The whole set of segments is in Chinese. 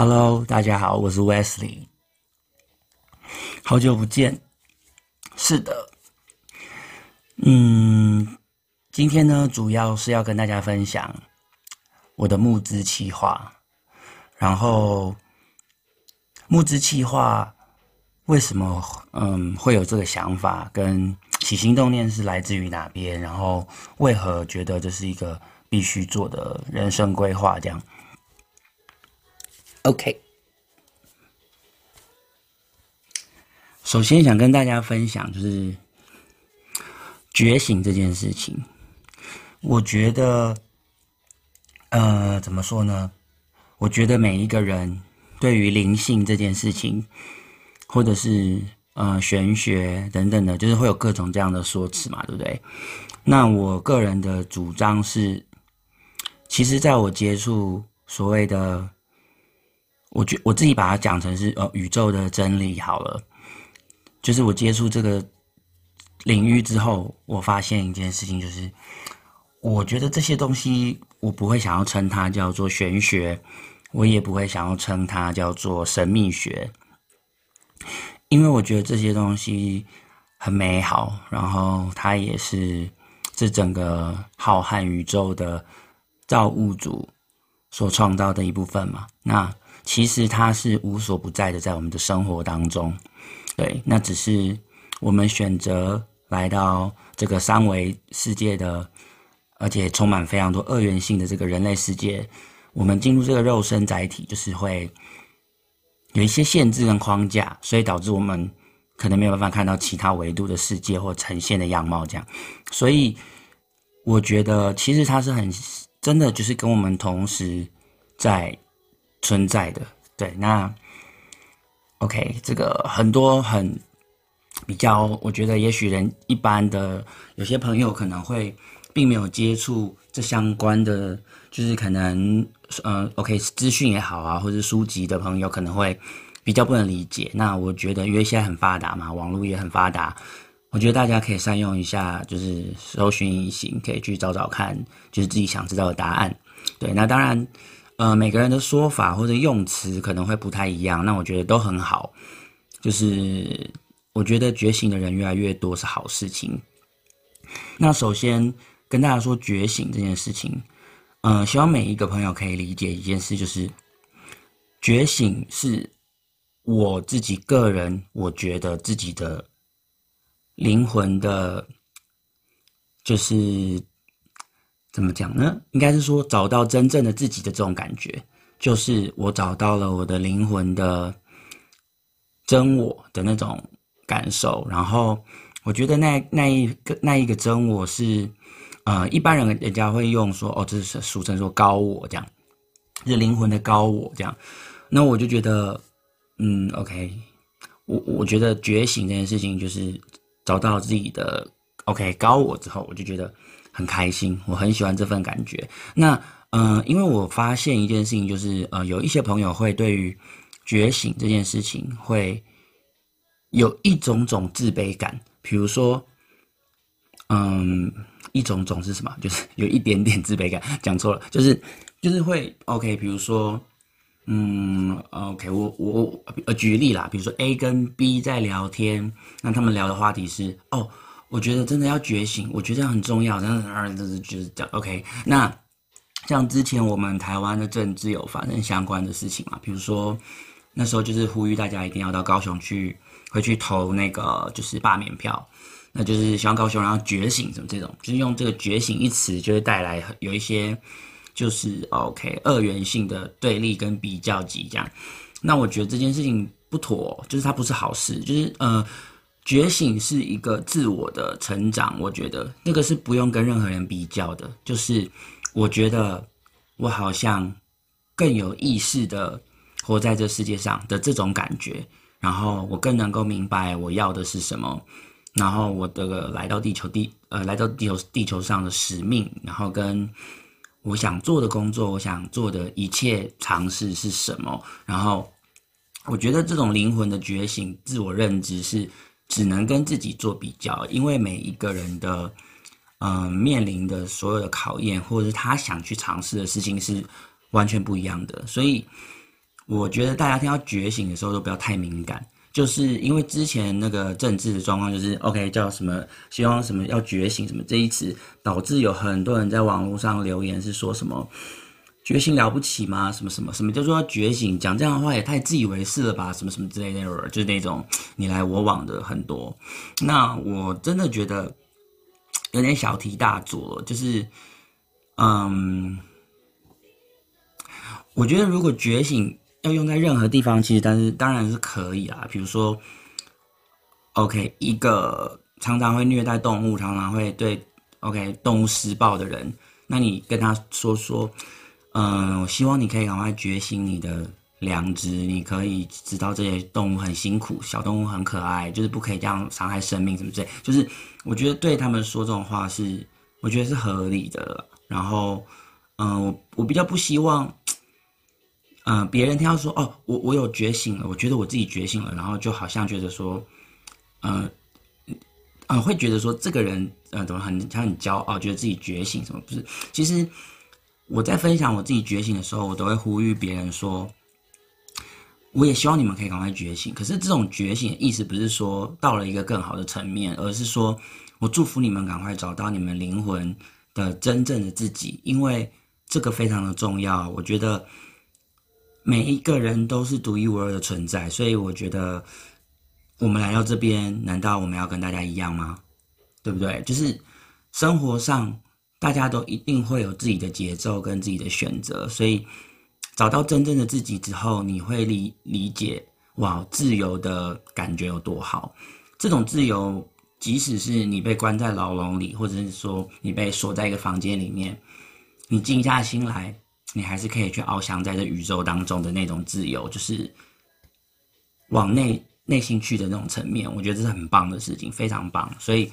Hello，大家好，我是 Wesley，好久不见。是的，嗯，今天呢，主要是要跟大家分享我的募资计划。然后，募资计划为什么嗯会有这个想法，跟起心动念是来自于哪边？然后为何觉得这是一个必须做的人生规划？这样。OK，首先想跟大家分享就是觉醒这件事情。我觉得，呃，怎么说呢？我觉得每一个人对于灵性这件事情，或者是呃玄学等等的，就是会有各种这样的说辞嘛，对不对？那我个人的主张是，其实在我接触所谓的。我觉我自己把它讲成是呃宇宙的真理好了，就是我接触这个领域之后，我发现一件事情，就是我觉得这些东西我不会想要称它叫做玄学，我也不会想要称它叫做神秘学，因为我觉得这些东西很美好，然后它也是这整个浩瀚宇宙的造物主所创造的一部分嘛，那。其实它是无所不在的，在我们的生活当中，对，那只是我们选择来到这个三维世界的，而且充满非常多二元性的这个人类世界，我们进入这个肉身载体，就是会有一些限制跟框架，所以导致我们可能没有办法看到其他维度的世界或呈现的样貌，这样。所以我觉得，其实它是很真的，就是跟我们同时在。存在的。对，那 OK，这个很多很比较，我觉得也许人一般的有些朋友可能会并没有接触这相关的，就是可能呃 OK 资讯也好啊，或者书籍的朋友可能会比较不能理解。那我觉得因为现在很发达嘛，网络也很发达，我觉得大家可以善用一下，就是搜寻引擎，可以去找找看，就是自己想知道的答案。对，那当然。呃，每个人的说法或者用词可能会不太一样，那我觉得都很好。就是我觉得觉醒的人越来越多是好事情。那首先跟大家说觉醒这件事情，嗯、希望每一个朋友可以理解一件事，就是觉醒是我自己个人，我觉得自己的灵魂的，就是。怎么讲呢？应该是说找到真正的自己的这种感觉，就是我找到了我的灵魂的真我的那种感受。然后我觉得那那一个那一个真我是，呃，一般人人家会用说哦，这是俗称说高我这样，是灵魂的高我这样。那我就觉得，嗯，OK，我我觉得觉醒这件事情就是找到自己的 OK 高我之后，我就觉得。很开心，我很喜欢这份感觉。那，嗯、因为我发现一件事情，就是呃，有一些朋友会对于觉醒这件事情会有一种种自卑感。比如说，嗯，一种种是什么？就是有一点点自卑感。讲错了，就是就是会 OK。比如说，嗯，OK，我我呃举例啦，比如说 A 跟 B 在聊天，那他们聊的话题是哦。我觉得真的要觉醒，我觉得很重要。但是，就是就是这。OK，那像之前我们台湾的政治有发生相关的事情嘛？比如说那时候就是呼吁大家一定要到高雄去，回去投那个就是罢免票，那就是希望高雄然后觉醒，什么这种，就是用这个“觉醒”一词，就会带来有一些就是 OK 二元性的对立跟比较级这样。那我觉得这件事情不妥，就是它不是好事，就是呃。觉醒是一个自我的成长，我觉得那个是不用跟任何人比较的。就是我觉得我好像更有意识的活在这世界上的这种感觉，然后我更能够明白我要的是什么，然后我的来到地球地呃来到地球地球上的使命，然后跟我想做的工作，我想做的一切尝试是什么，然后我觉得这种灵魂的觉醒、自我认知是。只能跟自己做比较，因为每一个人的，嗯、呃，面临的所有的考验，或者是他想去尝试的事情是完全不一样的。所以，我觉得大家听到觉醒的时候都不要太敏感，就是因为之前那个政治的状况就是 OK 叫什么，希望什么要觉醒什么这一词，导致有很多人在网络上留言是说什么觉醒了不起吗？什么什么什么叫做觉醒？讲这样的话也太自以为是了吧？什么什么之类的，就是那种你来我往的很多。那我真的觉得有点小题大做，就是嗯，我觉得如果觉醒。要用在任何地方，其实但是当然是可以啦。比如说，OK，一个常常会虐待动物、常常会对 OK 动物施暴的人，那你跟他说说，嗯，我希望你可以赶快觉醒你的良知，你可以知道这些动物很辛苦，小动物很可爱，就是不可以这样伤害生命什么之类。就是我觉得对他们说这种话是，我觉得是合理的。然后，嗯，我我比较不希望。嗯，别人听到说哦，我我有觉醒了，我觉得我自己觉醒了，然后就好像觉得说，嗯，嗯，会觉得说这个人，呃，怎么很他很骄傲，觉得自己觉醒什么不是？其实我在分享我自己觉醒的时候，我都会呼吁别人说，我也希望你们可以赶快觉醒。可是这种觉醒的意思不是说到了一个更好的层面，而是说我祝福你们赶快找到你们灵魂的真正的自己，因为这个非常的重要。我觉得。每一个人都是独一无二的存在，所以我觉得我们来到这边，难道我们要跟大家一样吗？对不对？就是生活上大家都一定会有自己的节奏跟自己的选择，所以找到真正的自己之后，你会理理解哇，自由的感觉有多好。这种自由，即使是你被关在牢笼里，或者是说你被锁在一个房间里面，你静下心来。你还是可以去翱翔在这宇宙当中的那种自由，就是往内内心去的那种层面，我觉得这是很棒的事情，非常棒。所以，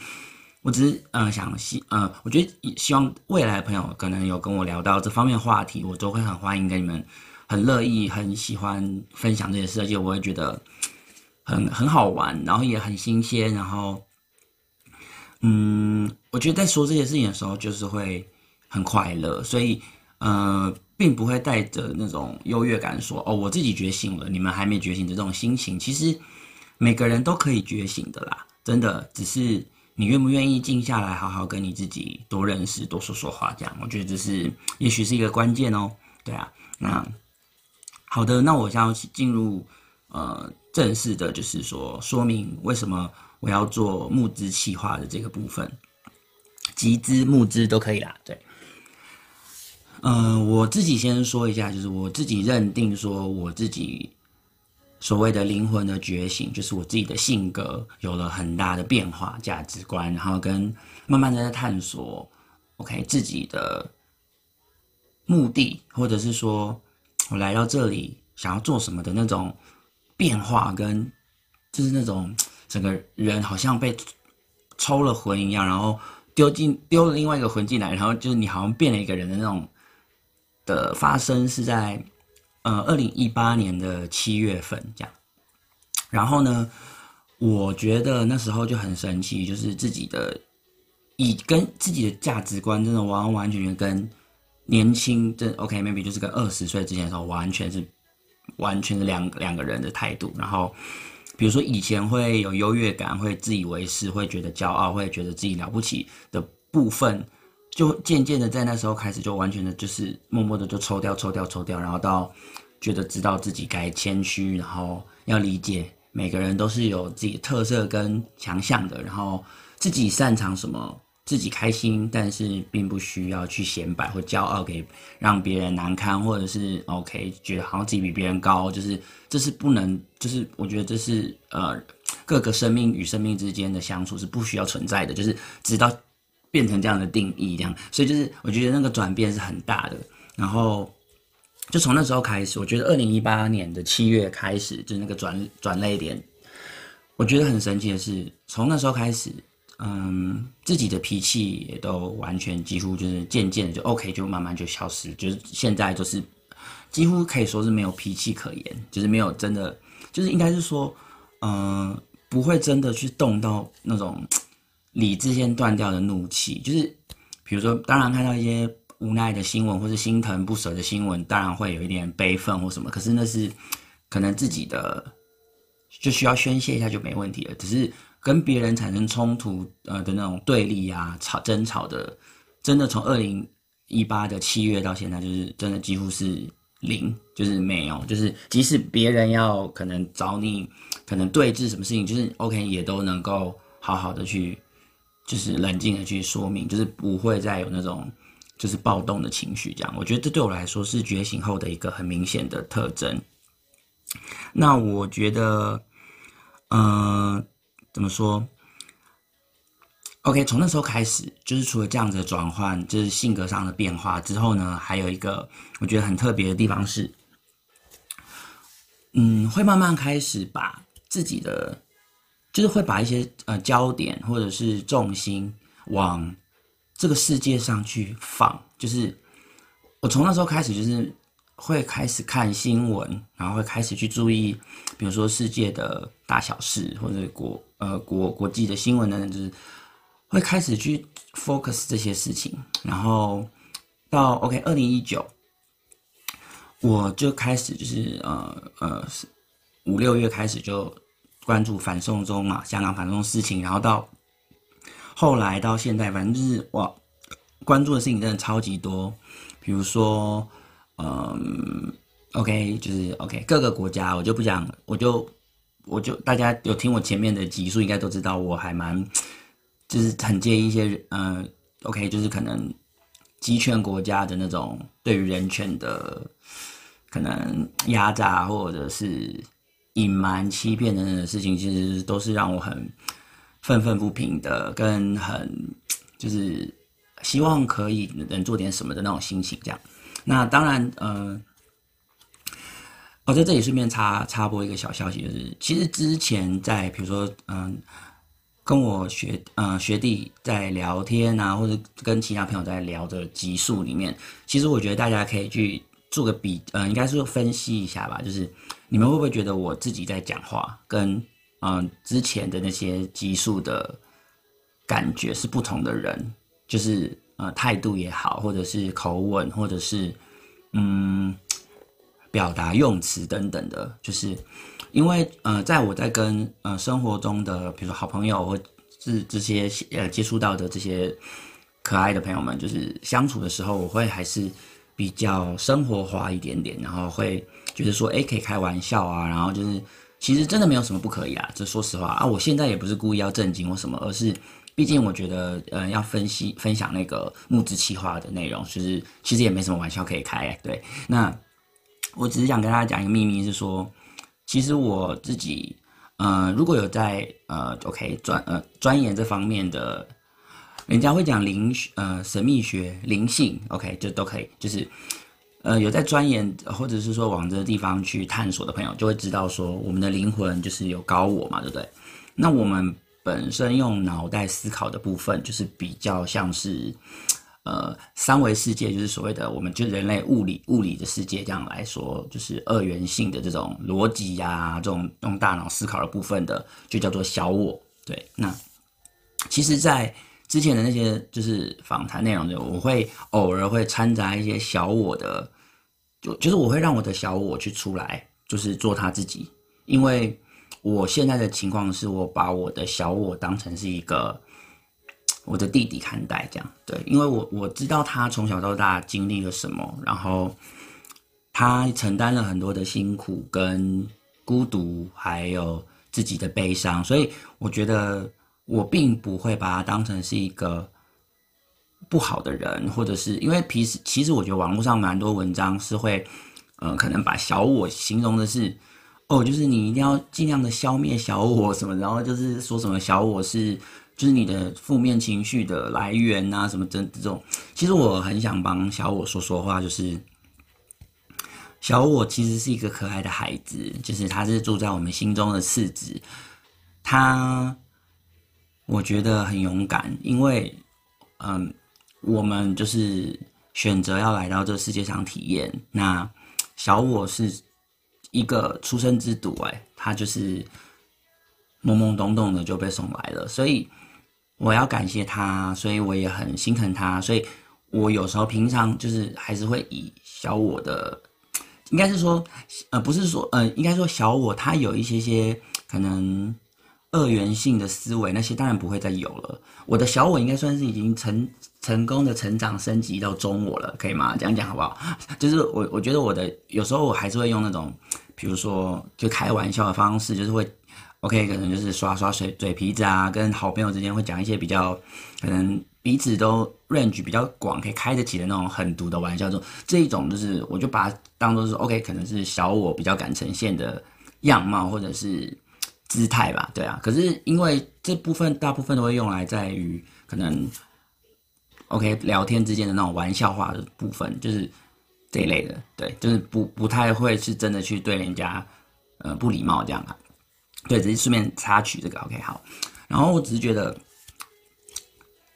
我只是嗯、想希嗯、我觉得希望未来的朋友可能有跟我聊到这方面话题，我都会很欢迎跟你们，很乐意、很喜欢分享这些事，而且，我会觉得很很好玩，然后也很新鲜，然后嗯，我觉得在说这些事情的时候，就是会很快乐，所以。呃，并不会带着那种优越感说哦，我自己觉醒了，你们还没觉醒的这种心情。其实每个人都可以觉醒的啦，真的，只是你愿不愿意静下来，好好跟你自己多认识、多说说话，这样，我觉得这是也许是一个关键哦。对啊，那好的，那我想要进入呃正式的，就是说说明为什么我要做募资企划的这个部分，集资募资都可以啦，对。嗯、我自己先说一下，就是我自己认定说，我自己所谓的灵魂的觉醒，就是我自己的性格有了很大的变化，价值观，然后跟慢慢的在探索，OK 自己的目的，或者是说我来到这里想要做什么的那种变化，跟就是那种 整个人好像被抽了魂一样，然后丢进丢了另外一个魂进来，然后就是你好像变了一个人的那种。的发生是在，呃，二零一八年的七月份这样。然后呢，我觉得那时候就很神奇，就是自己的以跟自己的价值观真的完完全全跟年轻，这 OK，maybe 就是跟二十岁之前的时候完全是完全是两两个人的态度。然后，比如说以前会有优越感，会自以为是，会觉得骄傲，会觉得自己了不起的部分。就渐渐的在那时候开始，就完全的就是默默的就抽掉、抽掉、抽掉，然后到觉得知道自己该谦虚，然后要理解每个人都是有自己的特色跟强项的，然后自己擅长什么，自己开心，但是并不需要去显摆或骄傲，给让别人难堪，或者是 OK 觉得好像自己比别人高，就是这是不能，就是我觉得这是呃各个生命与生命之间的相处是不需要存在的，就是直到。变成这样的定义，这样，所以就是我觉得那个转变是很大的。然后就从那时候开始，我觉得二零一八年的七月开始，就那个转转泪点。我觉得很神奇的是，从那时候开始，嗯，自己的脾气也都完全几乎就是渐渐的就 OK，就慢慢就消失，就是现在就是几乎可以说是没有脾气可言，就是没有真的，就是应该是说，嗯，不会真的去动到那种。理智线断掉的怒气，就是比如说，当然看到一些无奈的新闻或是心疼不舍的新闻，当然会有一点悲愤或什么。可是那是可能自己的就需要宣泄一下就没问题了。只是跟别人产生冲突呃的那种对立啊、吵争吵的，真的从二零一八的七月到现在，就是真的几乎是零，就是没有。就是即使别人要可能找你，可能对峙什么事情，就是 OK 也都能够好好的去。就是冷静的去说明，就是不会再有那种就是暴动的情绪，这样。我觉得这对我来说是觉醒后的一个很明显的特征。那我觉得，嗯、怎么说？OK，从那时候开始，就是除了这样子的转换，就是性格上的变化之后呢，还有一个我觉得很特别的地方是，嗯，会慢慢开始把自己的。就是会把一些呃焦点或者是重心往这个世界上去放。就是我从那时候开始，就是会开始看新闻，然后会开始去注意，比如说世界的大小事或者国呃国国际的新闻等等，就是会开始去 focus 这些事情。然后到 OK 二零一九，我就开始就是呃呃五六月开始就。关注反送中嘛，香港反送中事情，然后到后来到现在，反正就是哇，关注的事情真的超级多。比如说，嗯，OK，就是 OK，各个国家我就不讲，我就我就大家有听我前面的集数，应该都知道，我还蛮就是很介意一些嗯，OK，就是可能集权国家的那种对于人权的可能压榨或者是。隐瞒、欺骗等等的事情，其实都是让我很愤愤不平的，跟很 就是希望可以能做点什么的那种心情。这样，那当然，呃，我在这里顺便插插播一个小消息，就是其实之前在比如说，嗯、跟我学呃学弟在聊天啊，或者跟其他朋友在聊的集数里面，其实我觉得大家可以去做个比，呃，应该是分析一下吧，就是。你们会不会觉得我自己在讲话跟嗯、之前的那些激素的感觉是不同的人？就是呃态度也好，或者是口吻，或者是嗯表达用词等等的，就是因为呃在我在跟呃生活中的比如说好朋友或是这些呃接触到的这些可爱的朋友们，就是相处的时候，我会还是比较生活化一点点，然后会。觉得说，哎，可以开玩笑啊，然后就是，其实真的没有什么不可以啊。这说实话啊，我现在也不是故意要正经或什么，而是，毕竟我觉得，呃，要分析分享那个募资企划的内容，就是其实也没什么玩笑可以开。对，那我只是想跟大家讲一个秘密，是说，其实我自己，呃，如果有在呃，OK 专呃钻研这方面的，人家会讲灵呃神秘学灵性，OK 就都可以，就是。呃，有在钻研或者是说往这个地方去探索的朋友，就会知道说，我们的灵魂就是有高我嘛，对不对？那我们本身用脑袋思考的部分，就是比较像是，呃，三维世界，就是所谓的我们就人类物理物理的世界这样来说，就是二元性的这种逻辑呀，这种用大脑思考的部分的，就叫做小我。对，那其实，在之前的那些就是访谈内容的，我会偶尔会掺杂一些小我的。就是我会让我的小我去出来，就是做他自己，因为我现在的情况是我把我的小我当成是一个我的弟弟看待，这样对，因为我我知道他从小到大经历了什么，然后他承担了很多的辛苦跟孤独，还有自己的悲伤，所以我觉得我并不会把他当成是一个。不好的人，或者是因为其实其实我觉得网络上蛮多文章是会，呃，可能把小我形容的是，哦，就是你一定要尽量的消灭小我什么，然后就是说什么小我是就是你的负面情绪的来源啊，什么这这种。其实我很想帮小我说说话，就是小我其实是一个可爱的孩子，就是他是住在我们心中的次子，他我觉得很勇敢，因为嗯。我们就是选择要来到这世界上体验。那小我是一个出生之犊，哎，他就是懵懵懂懂的就被送来了，所以我要感谢他，所以我也很心疼他，所以我有时候平常就是还是会以小我的，应该是说，呃，不是说，呃，应该说小我他有一些些可能二元性的思维，那些当然不会再有了。我的小我应该算是已经成成功的成长升级到中我了，可以吗？这样讲好不好？就是我我觉得我的有时候我还是会用那种，比如说就开玩笑的方式，就是会。OK，可能就是刷刷水嘴皮子啊，跟好朋友之间会讲一些比较可能彼此都 range 比较广，可以开得起的那种狠毒的玩笑。这种这一种就是，我就把它当做是 OK，可能是小我比较敢呈现的样貌或者是姿态吧。对啊，可是因为这部分大部分都会用来在于可能 OK 聊天之间的那种玩笑话的部分，就是这一类的。对，就是不不太会是真的去对人家呃不礼貌这样啊。对，只是顺便插曲这个 OK 好，然后我只是觉得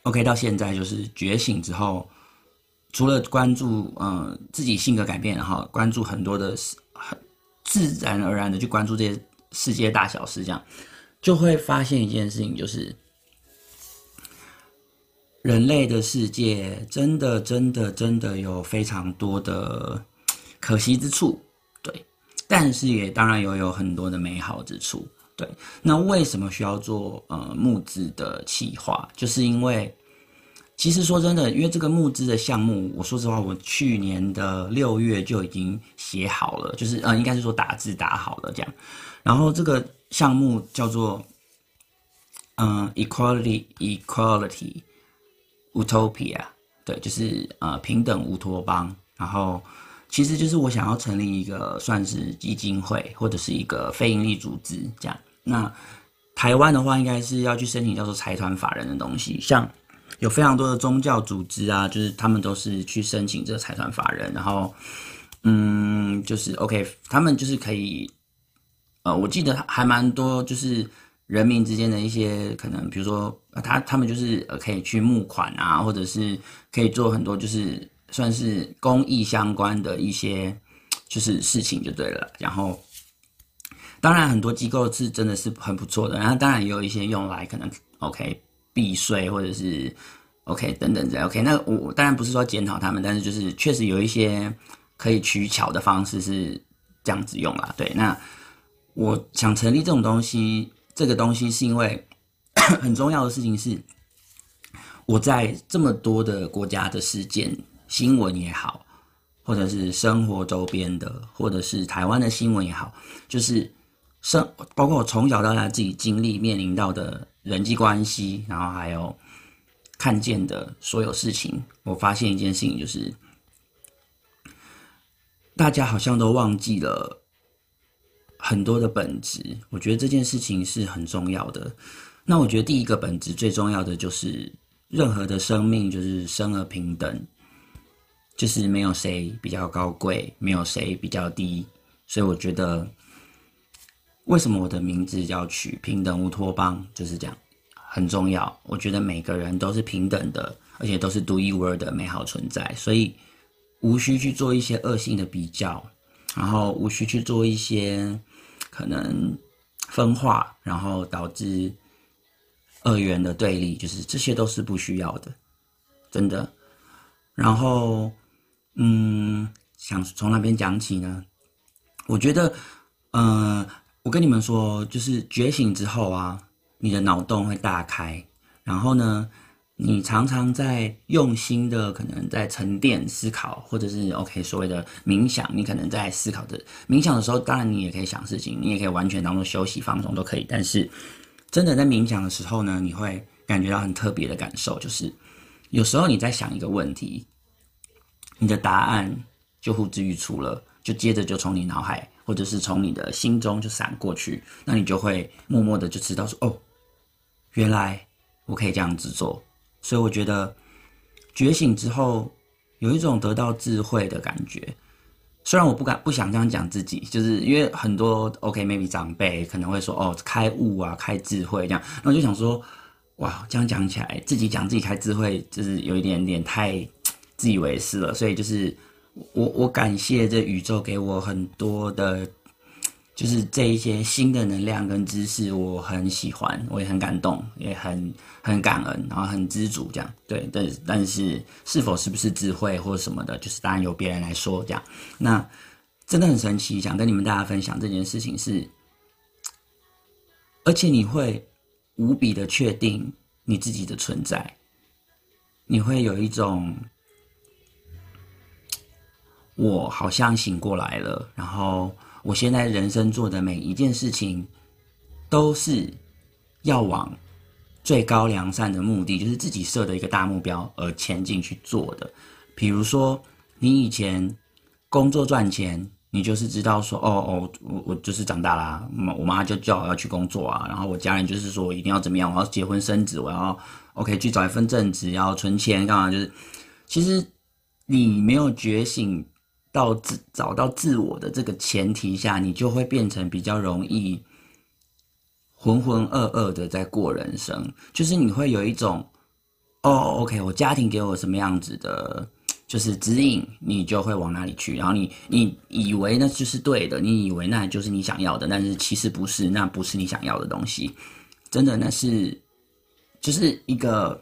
OK 到现在就是觉醒之后，除了关注嗯、呃、自己性格改变，然后关注很多的很自然而然的去关注这些世界大小事，这样就会发现一件事情，就是人类的世界真的真的真的有非常多的可惜之处，对，但是也当然有有很多的美好之处。对，那为什么需要做呃募资的企划？就是因为，其实说真的，因为这个募资的项目，我说实话，我去年的六月就已经写好了，就是呃，应该是说打字打好了这样。然后这个项目叫做嗯、Equality Equality Utopia，对，就是呃平等乌托邦。然后其实就是我想要成立一个算是基金会或者是一个非营利组织这样。那台湾的话，应该是要去申请叫做财团法人的东西，像有非常多的宗教组织啊，就是他们都是去申请这个财团法人，然后，嗯，就是 OK，他们就是可以，我记得还蛮多，就是人民之间的一些可能，比如说他他们就是呃可以去募款啊，或者是可以做很多就是算是公益相关的一些就是事情就对了，然后。当然，很多机构是真的是很不错的，然后当然也有一些用来可能 OK 避税或者是 OK 等等这 OK。那我当然不是说检讨他们，但是就是确实有一些可以取巧的方式是这样子用啦。对，那我想成立这种东西，这个东西是因为 很重要的事情是，我在这么多的国家的事件新闻也好，或者是生活周边的，或者是台湾的新闻也好，就是。生包括我从小到大自己经历面临到的人际关系，然后还有看见的所有事情，我发现一件事情，就是大家好像都忘记了很多的本质。我觉得这件事情是很重要的。那我觉得第一个本质最重要的就是，任何的生命就是生而平等，就是没有谁比较高贵，没有谁比较低。所以我觉得。为什么我的名字叫取平等乌托邦？就是这样，很重要。我觉得每个人都是平等的，而且都是独一无二的美好存在，所以无需去做一些恶性的比较，然后无需去做一些可能分化，然后导致二元的对立，就是这些都是不需要的，真的。然后，嗯，想从哪边讲起呢？我觉得，嗯、我跟你们说，就是觉醒之后啊，你的脑洞会大开，然后呢，你常常在用心的，可能在沉淀思考，或者是 OK 所谓的冥想，你可能在思考的冥想的时候，当然你也可以想事情，你也可以完全当做休息放松都可以。但是，真的在冥想的时候呢，你会感觉到很特别的感受，就是有时候你在想一个问题，你的答案就呼之欲出了，就接着就从你脑海。或者是从你的心中就闪过去，那你就会默默的就知道说，哦，原来我可以这样子做。所以我觉得觉醒之后有一种得到智慧的感觉。虽然我不敢不想这样讲自己，就是因为很多 OK maybe 长辈可能会说，哦，开悟啊，开智慧这样。那我就想说，哇，这样讲起来，自己讲自己开智慧，就是有一点点太自以为是了。所以就是。我我感谢这宇宙给我很多的，就是这一些新的能量跟知识，我很喜欢，我也很感动，也很很感恩，然后很知足这样。对，但但是是否是不是智慧或什么的，就是当然由别人来说这样。那真的很神奇，想跟你们大家分享这件事情是，而且你会无比的确定你自己的存在，你会有一种我好像醒过来了，然后。我现在人生做的每一件事情，都是要往最高良善的目的，就是自己设的一个大目标而前进去做的。比如说，你以前工作赚钱，你就是知道说，哦哦，我我就是长大啦，我妈就叫我要去工作啊，然后我家人就是说我一定要怎么样，我要结婚生子，我要 OK 去找一份正职，要存钱干嘛？就是其实你没有觉醒。到自找到自我的这个前提下，你就会变成比较容易浑浑噩噩的在过人生。就是你会有一种，哦，OK，我家庭给我什么样子的，就是指引，你就会往哪里去。然后你你以为那就是对的，你以为那就是你想要的，但是其实不是，那不是你想要的东西。真的，那是就是一个。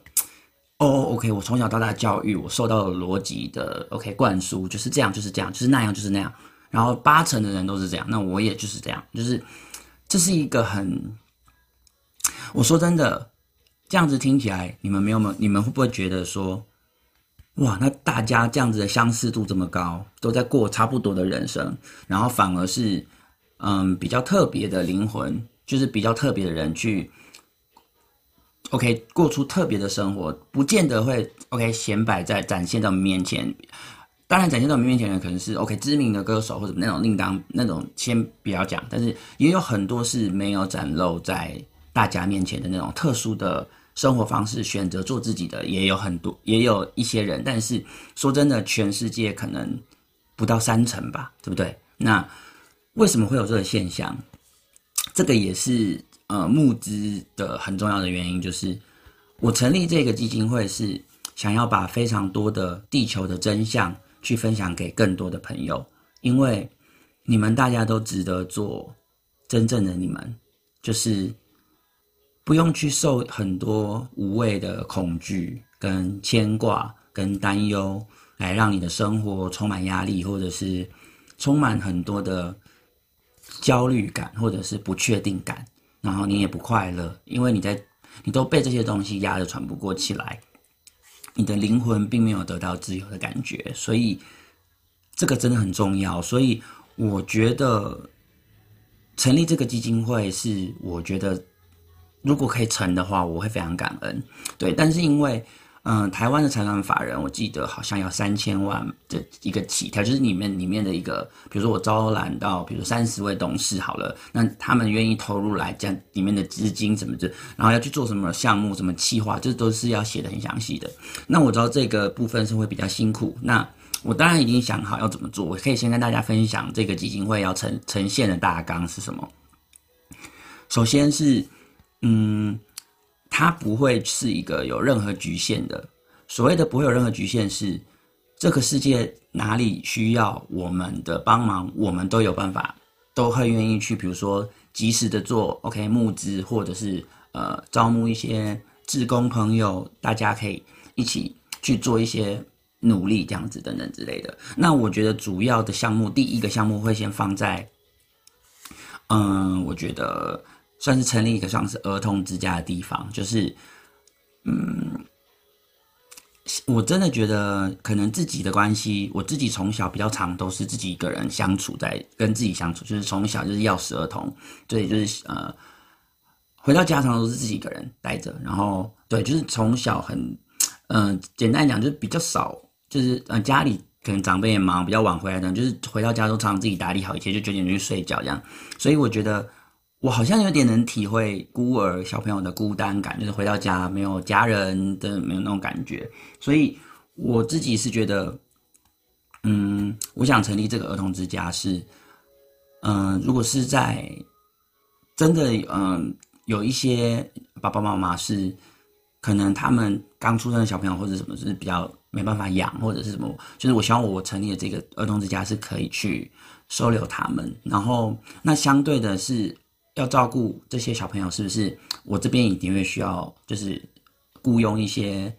哦、，OK，我从小到大教育，我受到了逻辑的 OK 灌输，就是这样，就是这样，就是那样，就是那样。然后八成的人都是这样，那我也就是这样，就是这是一个很，我说真的，这样子听起来，你们没有没，你们会不会觉得说，哇，那大家这样子的相似度这么高，都在过差不多的人生，然后反而是嗯比较特别的灵魂，就是比较特别的人去。OK，过出特别的生活，不见得会 OK 显摆在展现在我们面前。当然，展现在我们面前的可能是 OK 知名的歌手或者那种另当那种，先不要讲。但是也有很多是没有展露在大家面前的那种特殊的生活方式，选择做自己的也有很多，也有一些人。但是说真的，全世界可能不到三成吧，对不对？那为什么会有这个现象？这个也是。呃，募资的很重要的原因就是，我成立这个基金会是想要把非常多的地球的真相去分享给更多的朋友，因为你们大家都值得做真正的你们，就是不用去受很多无谓的恐惧、跟牵挂、跟担忧，来让你的生活充满压力，或者是充满很多的焦虑感，或者是不确定感。然后你也不快乐，因为你在，你都被这些东西压得喘不过气来，你的灵魂并没有得到自由的感觉，所以这个真的很重要。所以我觉得成立这个基金会是，我觉得如果可以成的话，我会非常感恩。对，但是因为。嗯，台湾的财团法人，我记得好像要三千万的一个起跳，就是里面里面的一个，比如说我招揽到，比如三十位董事好了，那他们愿意投入来这样里面的资金什么的，然后要去做什么项目、什么企划，这都是要写的很详细的。那我知道这个部分是会比较辛苦，那我当然已经想好要怎么做，我可以先跟大家分享这个基金会要呈呈现的大纲是什么。首先是，嗯。它不会是一个有任何局限的。所谓的不会有任何局限是，这个世界哪里需要我们的帮忙，我们都有办法，都会愿意去。比如说，及时的做 OK 募资，或者是呃招募一些志工朋友，大家可以一起去做一些努力，这样子等等之类的。那我觉得主要的项目，第一个项目会先放在，嗯，我觉得。算是成立一个像是儿童之家的地方，就是，嗯，我真的觉得可能自己的关系，我自己从小比较常都是自己一个人相处在跟自己相处，就是从小就是钥匙儿童，对，就是呃，回到家常都是自己一个人待着，然后对，就是从小很，嗯、简单讲就是比较少，就是呃家里可能长辈也忙，比较晚回来的，就是回到家都常常自己打理好一切，就九点就去睡觉这样，所以我觉得。我好像有点能体会孤儿小朋友的孤单感，就是回到家没有家人的没有那种感觉，所以我自己是觉得，嗯，我想成立这个儿童之家是，嗯，如果是在真的，嗯，有一些爸爸妈妈是可能他们刚出生的小朋友或者什么是比较没办法养或者是什么，就是我希望我成立的这个儿童之家是可以去收留他们，然后那相对的是要照顾这些小朋友，是不是？我这边一定会需要，就是雇佣一些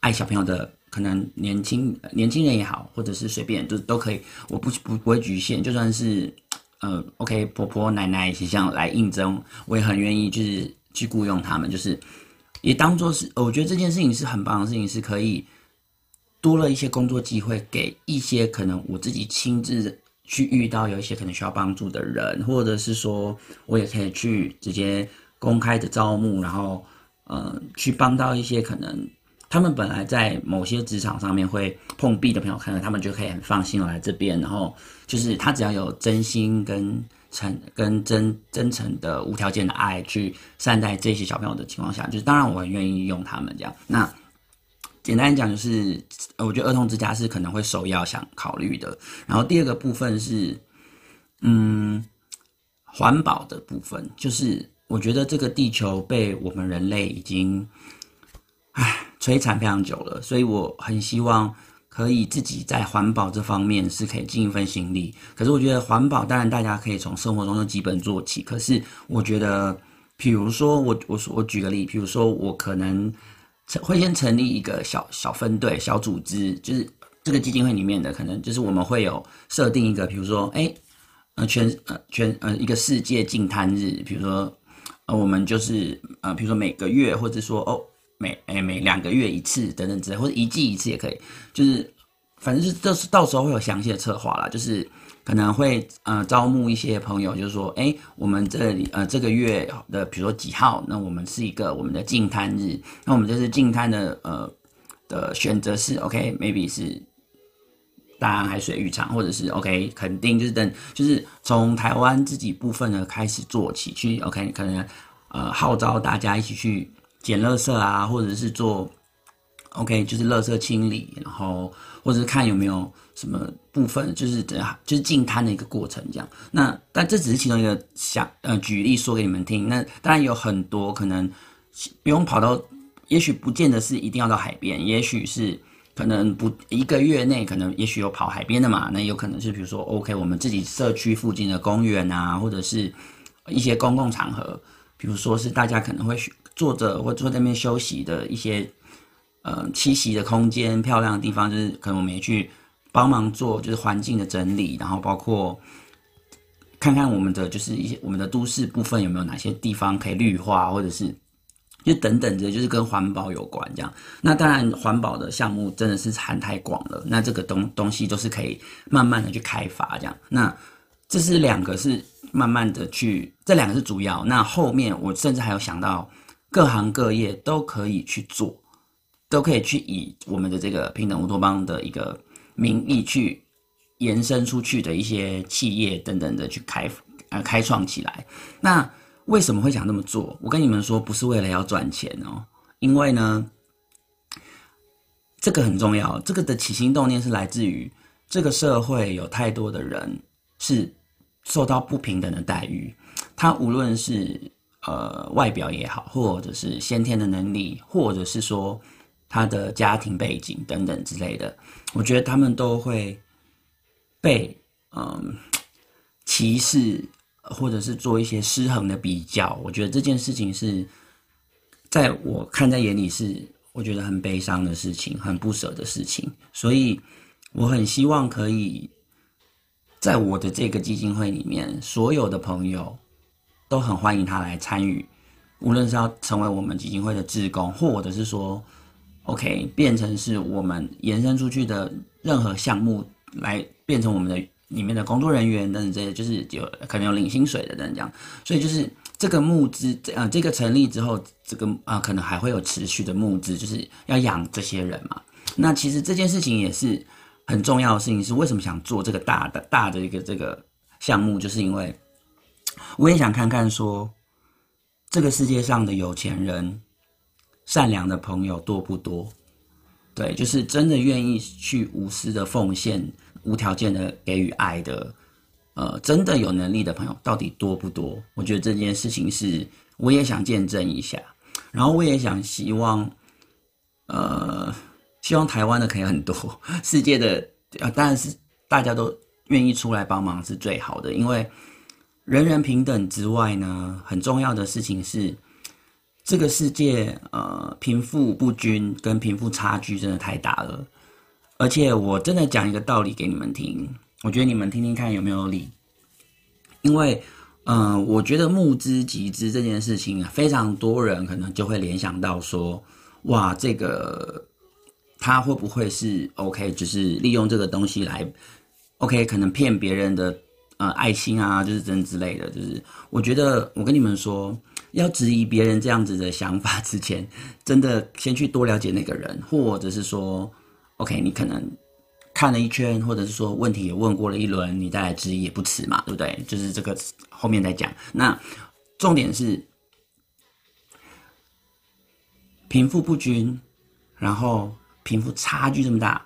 爱小朋友的，可能年轻年轻人也好，或者是随便就都可以，我不不不会局限，就算是呃，OK，婆婆奶奶形象来应征，我也很愿意，就是去雇佣他们，就是也当做是，我觉得这件事情是很棒的事情，是可以。多了一些工作机会，给一些可能我自己亲自去遇到有一些可能需要帮助的人，或者是说我也可以去直接公开的招募，然后呃去帮到一些可能他们本来在某些职场上面会碰壁的朋友，可能他们就可以很放心来这边，然后就是他只要有真心跟诚跟真真诚的无条件的爱去善待这些小朋友的情况下，就是当然我很愿意用他们这样那。简单讲就是，我觉得儿童之家是可能会首要想考虑的。然后第二个部分是，嗯，环保的部分，就是我觉得这个地球被我们人类已经，唉，摧残非常久了，所以我很希望可以自己在环保这方面是可以尽一份心力。可是我觉得环保当然大家可以从生活中的基本做起，可是我觉得，比如说我我我举个例，比如说我可能。会先成立一个小小分队、小组织，就是这个基金会里面的，可能就是我们会有设定一个，比如说，哎，呃，全呃全呃一个世界净滩日，比如说，呃，我们就是呃，比如说每个月，或者说哦，每哎每两个月一次等等之类，或者一季一次也可以，就是反正是这是到时候会有详细的策划啦，就是。可能会呃招募一些朋友，就是说，哎，我们这里呃这个月的，比如说几号，那我们是一个我们的净滩日，那我们这是净滩的呃的选择是 OK，maybe、是大安海水浴场，或者是 OK，肯定就是等就是从台湾自己部分的开始做起，去 OK，可能呃号召大家一起去捡垃圾啊，或者是做 OK，就是垃圾清理，然后或者是看有没有。什么部分就是这样，就是进滩的一个过程，这样。那但这只是其中一个想呃举例说给你们听。那当然有很多可能不用跑到，也许不见得是一定要到海边，也许是可能不一个月内可能也许有跑海边的嘛。那有可能是比如说 OK，我们自己社区附近的公园啊，或者是一些公共场合，比如说是大家可能会坐着或坐在那边休息的一些呃栖息的空间，漂亮的地方，就是可能我们也去。帮忙做就是环境的整理，然后包括看看我们的就是一些我们的都市部分有没有哪些地方可以绿化，或者是就等等的，就是跟环保有关这样。那当然，环保的项目真的是涵太广了，那这个东东西都是可以慢慢的去开发这样。那这是两个是慢慢的去，这两个是主要。那后面我甚至还有想到各行各业都可以去做，都可以去以我们的这个平等乌托邦的一个。名义去延伸出去的一些企业等等的去开呃开创起来，那为什么会想这么做？我跟你们说，不是为了要赚钱哦，因为呢，这个很重要。这个的起心动念是来自于这个社会有太多的人是受到不平等的待遇，他无论是呃外表也好，或者是先天的能力，或者是说。他的家庭背景等等之类的，我觉得他们都会被嗯歧视，或者是做一些失衡的比较。我觉得这件事情是在我看在眼里是我觉得很悲伤的事情，很不舍的事情。所以我很希望可以在我的这个基金会里面，所有的朋友都很欢迎他来参与，无论是要成为我们基金会的志工，或者是说。OK，变成是我们延伸出去的任何项目，来变成我们的里面的工作人员等等这些，就是有可能有领薪水的等等这样。所以就是这个募资这，呃，这个成立之后，这个啊、可能还会有持续的募资，就是要养这些人嘛。那其实这件事情也是很重要的事情，是为什么想做这个大的大的一个这个项目，就是因为我也想看看说这个世界上的有钱人。善良的朋友多不多？对，就是真的愿意去无私的奉献、无条件的给予爱的，呃，真的有能力的朋友到底多不多？我觉得这件事情是我也想见证一下，然后我也想希望，呃，希望台湾的可以很多，世界的呃，当然是大家都愿意出来帮忙是最好的，因为人人平等之外呢，很重要的事情是，这个世界呃贫富不均跟贫富差距真的太大了，而且我真的讲一个道理给你们听，我觉得你们听听看有没有理，因为嗯、呃，我觉得募资集资这件事情，非常多人可能就会联想到说，哇，这个他会不会是 OK，就是利用这个东西来。OK，可能骗别人的呃爱心啊，就是真之类的，就是我觉得我跟你们说，要质疑别人这样子的想法之前，真的先去多了解那个人，或者是说，OK，你可能看了一圈，或者是说问题也问过了一轮，你再来质疑也不迟嘛，对不对？就是这个后面再讲。那重点是贫富不均，然后贫富差距这么大。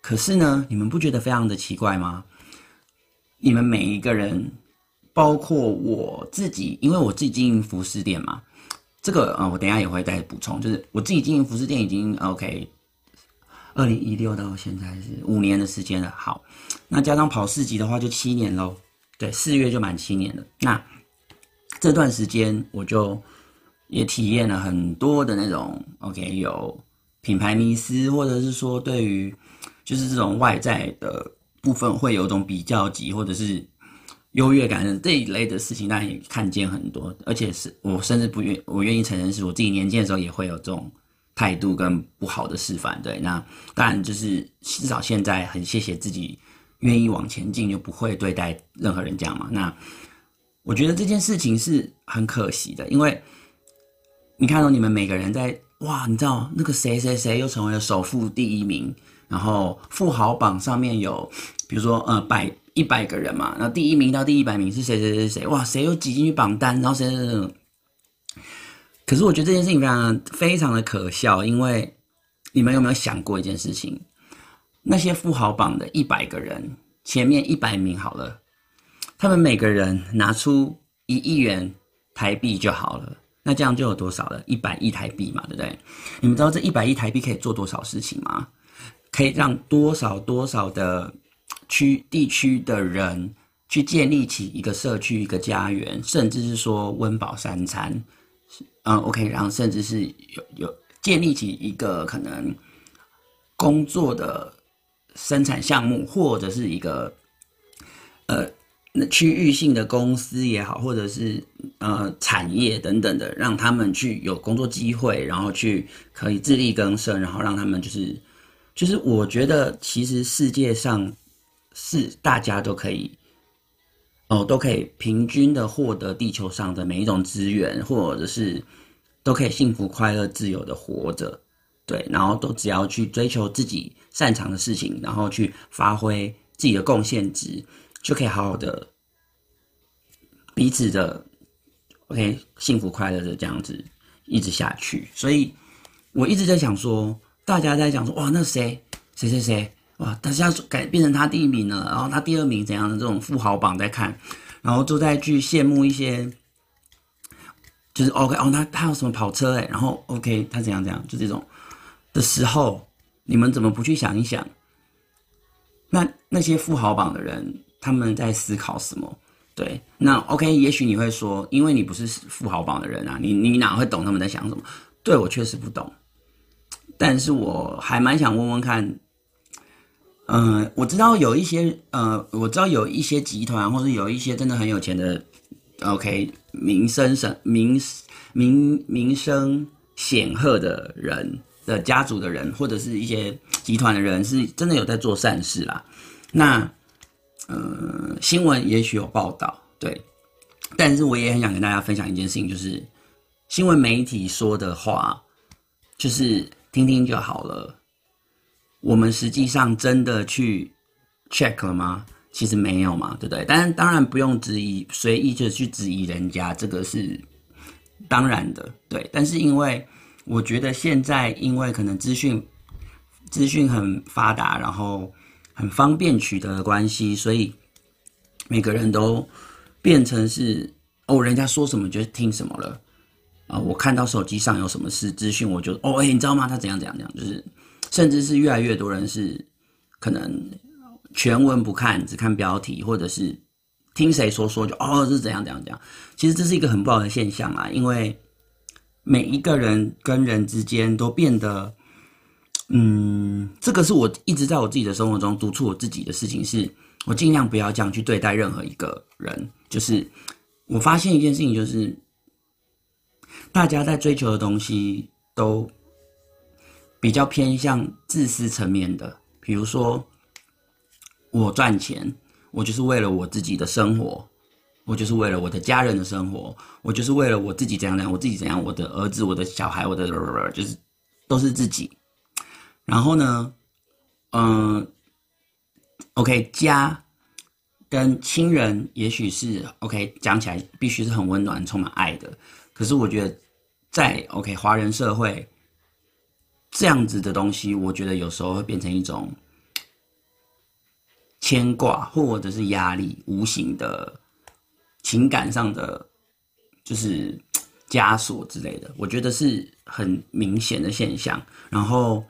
可是呢，你们不觉得非常的奇怪吗？你们每一个人，包括我自己，因为我自己经营服饰店嘛，这个呃，我等下也会再补充。就是我自己经营服饰店已经 OK，二零一六到现在是五年的时间了。好，那加上跑市集的话，就七年喽。对，四月就满七年了。那这段时间我就也体验了很多的那种 OK，有品牌迷思，或者是说对于。就是这种外在的部分会有一种比较级或者是优越感这一类的事情，当然也看见很多，而且是我甚至不愿我愿意承认，是我自己年轻的时候也会有这种态度跟不好的示范。对，那当然就是至少现在很谢谢自己愿意往前进，就不会对待任何人这样嘛。那我觉得这件事情是很可惜的，因为你看到你们每个人在哇，你知道那个谁谁谁又成为了首富第一名。然后富豪榜上面有，比如说呃百一百个人嘛，然后第一名到第一百名是谁谁谁谁，哇，谁又挤进去榜单，然后谁谁谁。可是我觉得这件事情非常非常的可笑，因为你们有没有想过一件事情？那些富豪榜的一百个人，前面一百名好了，他们每个人拿出一亿元台币就好了，那这样就有多少了？一百亿台币嘛，对不对？你们知道这一百亿台币可以做多少事情吗？可以让多少多少的区地区的人去建立起一个社区、一个家园，甚至是说温饱三餐，嗯，OK，然后甚至是有有建立起一个可能工作的生产项目，或者是一个呃区域性的公司也好，或者是呃产业等等的，让他们去有工作机会，然后去可以自力更生，然后让他们就是。就是我觉得，其实世界上是大家都可以，哦，都可以平均的获得地球上的每一种资源，或者是都可以幸福、快乐、自由的活着，对，然后都只要去追求自己擅长的事情，然后去发挥自己的贡献值，就可以好好的彼此的 OK 幸福快乐的这样子一直下去。所以我一直在想说。大家在讲说，哇，那谁谁谁谁，哇，他现在改变成他第一名了，然后他第二名怎样的这种富豪榜在看，然后都在去羡慕一些，就是 OK 哦，他他有什么跑车诶，然后 OK 他怎样怎样，就这种的时候，你们怎么不去想一想？那那些富豪榜的人他们在思考什么？对，那 OK，也许你会说，因为你不是富豪榜的人啊，你你哪会懂他们在想什么？对，我确实不懂。但是我还蛮想问问看，嗯、呃，我知道有一些，呃，我知道有一些集团，或者有一些真的很有钱的，OK，名声声名名名声显赫的人的家族的人，或者是一些集团的人，是真的有在做善事啦。那，呃，新闻也许有报道，对，但是我也很想跟大家分享一件事情，就是新闻媒体说的话，就是。听听就好了。我们实际上真的去 check 了吗？其实没有嘛，对不对？但当然不用质疑，随意就去质疑人家，这个是当然的，对。但是因为我觉得现在，因为可能资讯资讯很发达，然后很方便取得的关系，所以每个人都变成是哦，人家说什么就听什么了。啊、我看到手机上有什么事资讯，我就哦，哎、你知道吗？他怎样怎样怎样，就是，甚至是越来越多人是可能全文不看，只看标题，或者是听谁说说就哦是怎样怎样怎样。其实这是一个很不好的现象啊，因为每一个人跟人之间都变得，嗯，这个是我一直在我自己的生活中督促我自己的事情是，是我尽量不要这样去对待任何一个人。就是我发现一件事情，就是大家在追求的东西都比较偏向自私层面的，比如说。我赚钱，我就是为了我自己的生活，我就是为了我的家人的生活，我就是为了我自己怎样怎样，我自己怎样，我的儿子、我的小孩、我的就是都是自己。然后呢，嗯、，OK，家跟亲人也许是 OK，讲起来必须是很温暖、充满爱的。可是我觉得，在 OK 华人社会这样子的东西，我觉得有时候会变成一种。牵挂或者是压力，无形的情感上的就是枷锁之类的，我觉得是很明显的现象。然后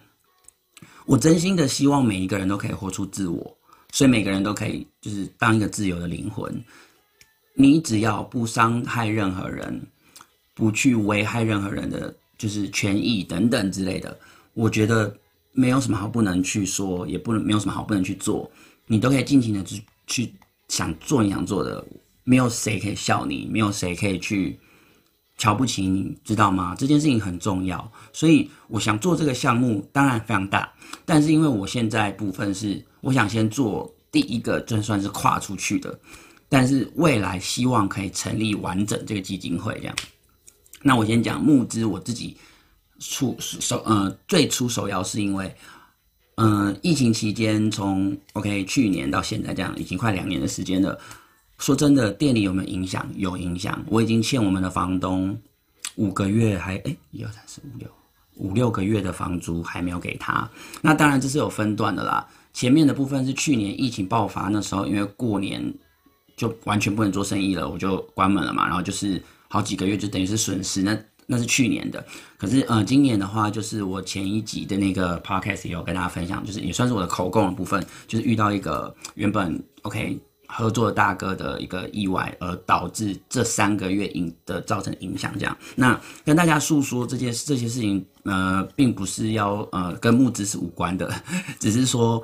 我真心的希望每一个人都可以活出自我，所以每个人都可以就是当一个自由的灵魂。你只要不伤害任何人，不去危害任何人的就是权益等等之类的，我觉得没有什么好不能去说，也不能没有什么好不能去做。你都可以尽情的去去想做你想做的，没有谁可以笑你，没有谁可以去瞧不起你，知道吗？这件事情很重要，所以我想做这个项目，当然非常大，但是因为我现在部分是我想先做第一个，就算是跨出去的，但是未来希望可以成立完整这个基金会这样。那我先讲募资，我自己出首呃最初首要是因为。嗯、呃，疫情期间从 OK 去年到现在这样已经快两年的时间了。说真的，店里有没有影响？有影响。我已经欠我们的房东五个月还，还哎一二三四五六五六个月的房租还没有给他。那当然这是有分段的啦。前面的部分是去年疫情爆发那时候，因为过年就完全不能做生意了，我就关门了嘛。然后就是好几个月就等于是损失那。那是去年的，可是呃，今年的话，就是我前一集的那个 podcast 也有跟大家分享，就是也算是我的口供的部分，就是遇到一个原本 OK 合作的大哥的一个意外，而导致这三个月影的造成影响。这样，那跟大家诉说这件这些事情，呃，并不是要呃跟募资是无关的，只是说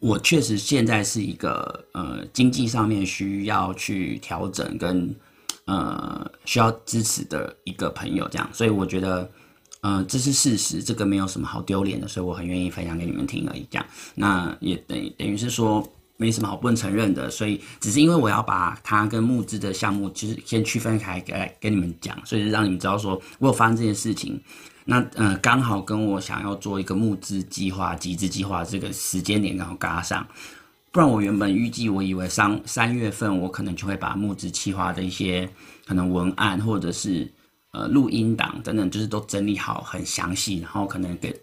我确实现在是一个呃经济上面需要去调整跟。呃，需要支持的一个朋友，这样，所以我觉得，呃，这是事实，这个没有什么好丢脸的，所以我很愿意分享给你们听而已。这样，那也等等于是说，没什么好不能承认的，所以只是因为我要把它跟募资的项目，其实先区分开来跟你们讲，所以让你们知道说我有发生这件事情。那呃，刚好跟我想要做一个募资计划、集资计划这个时间点刚好搭上。不然我原本预计，我以为三三月份我可能就会把募资计划的一些可能文案或者是呃录音档等等，就是都整理好很详细，然后可能给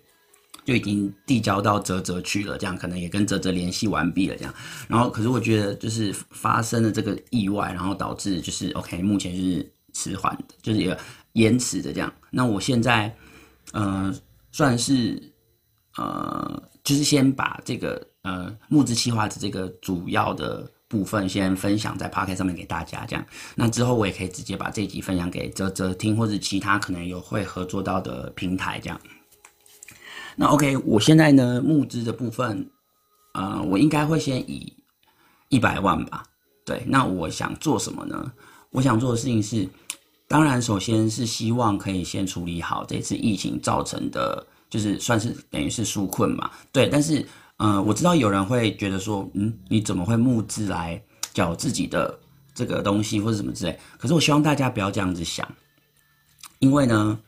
就已经递交到泽泽去了，这样可能也跟泽泽联系完毕了，这样。然后可是我觉得就是发生了这个意外，然后导致就是 OK，目前是迟缓的，就是也延迟的这样。那我现在呃算是呃就是先把这个。呃，募资计划的这个主要的部分先分享在 Podcast 上面给大家，这样。那之后我也可以直接把这集分享给泽泽听，或者其他可能有会合作到的平台，这样。那 OK，我现在呢募资的部分，呃，我应该会先以一百万吧。对，那我想做什么呢？我想做的事情是，当然首先是希望可以先处理好这次疫情造成的，就是算是等于是纾困嘛。对，但是。嗯、我知道有人会觉得说，嗯，你怎么会募资来缴自己的这个东西或者什么之类？可是我希望大家不要这样子想，因为呢，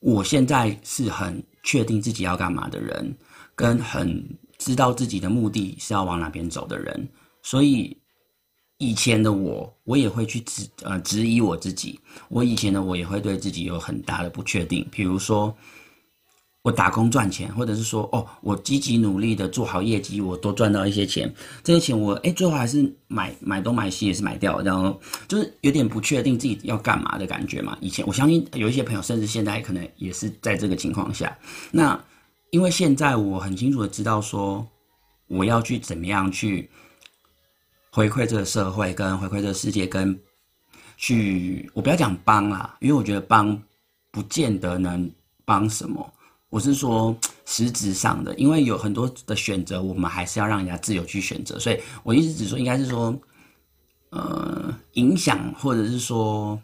我现在是很确定自己要干嘛的人，跟很知道自己的目的是要往哪边走的人，所以以前的我，我也会去质呃质疑我自己，我以前的我也会对自己有很大的不确定，比如说。我打工赚钱，或者是说，哦，我积极努力的做好业绩，我多赚到一些钱，这些钱我，哎，最后还是买买东买西也是买掉，然后就是有点不确定自己要干嘛的感觉嘛。以前我相信有一些朋友，甚至现在可能也是在这个情况下。那因为现在我很清楚的知道说，我要去怎么样去回馈这个社会，跟回馈这个世界，跟去我不要讲帮啦，因为我觉得帮不见得能帮什么。我是说实质上的，因为有很多的选择，我们还是要让人家自由去选择。所以我一直只说，应该是说，呃，影响或者是说，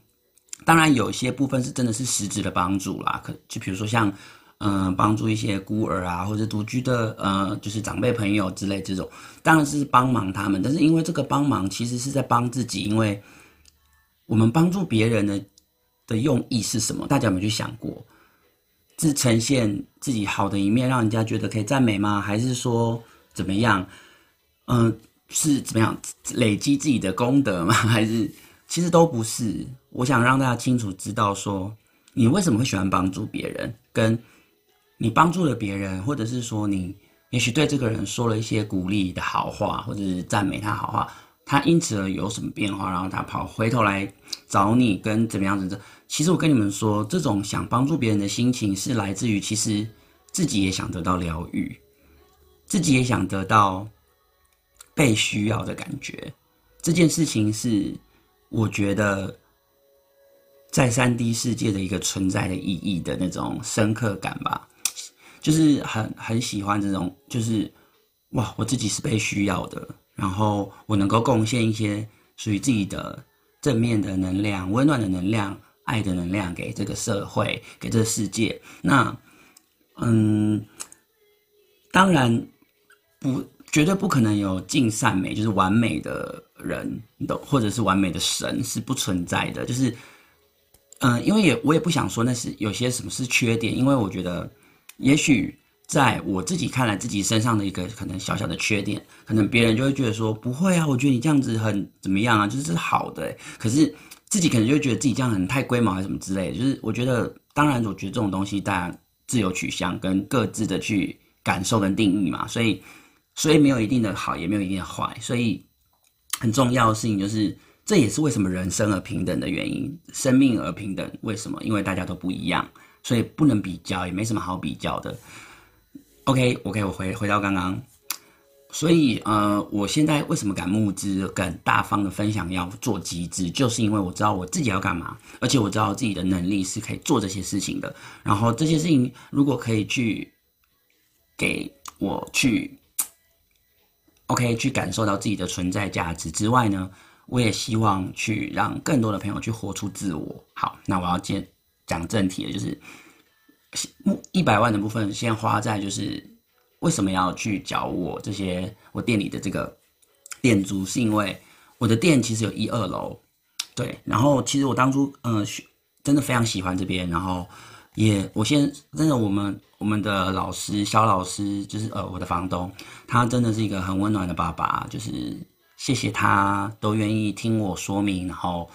当然有些部分是真的是实质的帮助啦。可就比如说像。嗯、呃，帮助一些孤儿啊，或者独居的呃，就是长辈朋友之类这种，当然是帮忙他们。但是因为这个帮忙其实是在帮自己，因为我们帮助别人的的用意是什么？大家有没有去想过？是呈现自己好的一面，让人家觉得可以赞美吗？还是说怎么样？嗯、是怎么样累积自己的功德吗？还是其实都不是？我想让大家清楚知道说，你为什么会喜欢帮助别人，跟你帮助了别人，或者是说你也许对这个人说了一些鼓励的好话，或者是赞美他好话，他因此而有什么变化，然后他跑回头来找你，跟怎么样子？其实我跟你们说，这种想帮助别人的心情是来自于其实自己也想得到疗愈，自己也想得到被需要的感觉。这件事情是我觉得在 3D 世界的一个存在的意义的那种深刻感吧。就是很很喜欢这种，就是哇，我自己是被需要的，然后我能够贡献一些属于自己的正面的能量、温暖的能量、爱的能量给这个社会、给这个世界。那，嗯，当然不，绝对不可能有尽善美，就是完美的人的，或者是完美的神是不存在的。就是，嗯，因为也我也不想说那是有些什么是缺点，因为我觉得。也许在我自己看来，自己身上的一个可能小小的缺点，可能别人就会觉得说不会啊，我觉得你这样子很怎么样啊，就是好的。可是自己可能就觉得自己这样很太龟毛还是什么之类。就是我觉得，当然，我觉得这种东西大家自由取向跟各自的去感受跟定义嘛。所以，所以没有一定的好，也没有一定的坏。所以很重要的事情就是，这也是为什么人生而平等的原因，生命而平等。为什么？因为大家都不一样。所以不能比较，也没什么好比较的。OK，OK，、我回回到刚刚。所以呃，我现在为什么敢募资、敢大方的分享要做集资，就是因为我知道我自己要干嘛，而且我知道自己的能力是可以做这些事情的。然后这些事情如果可以去给我去 OK 去感受到自己的存在价值之外呢，我也希望去让更多的朋友去活出自我。好，那我要接。讲正题的，就是一百万的部分，先花在就是为什么要去缴我这些我店里的这个店租，是因为我的店其实有一二楼，对，然后其实我当初嗯、呃、真的非常喜欢这边，然后也我先真的我们我们的老师肖老师就是呃我的房东，他真的是一个很温暖的爸爸，就是谢谢他都愿意听我说明，然后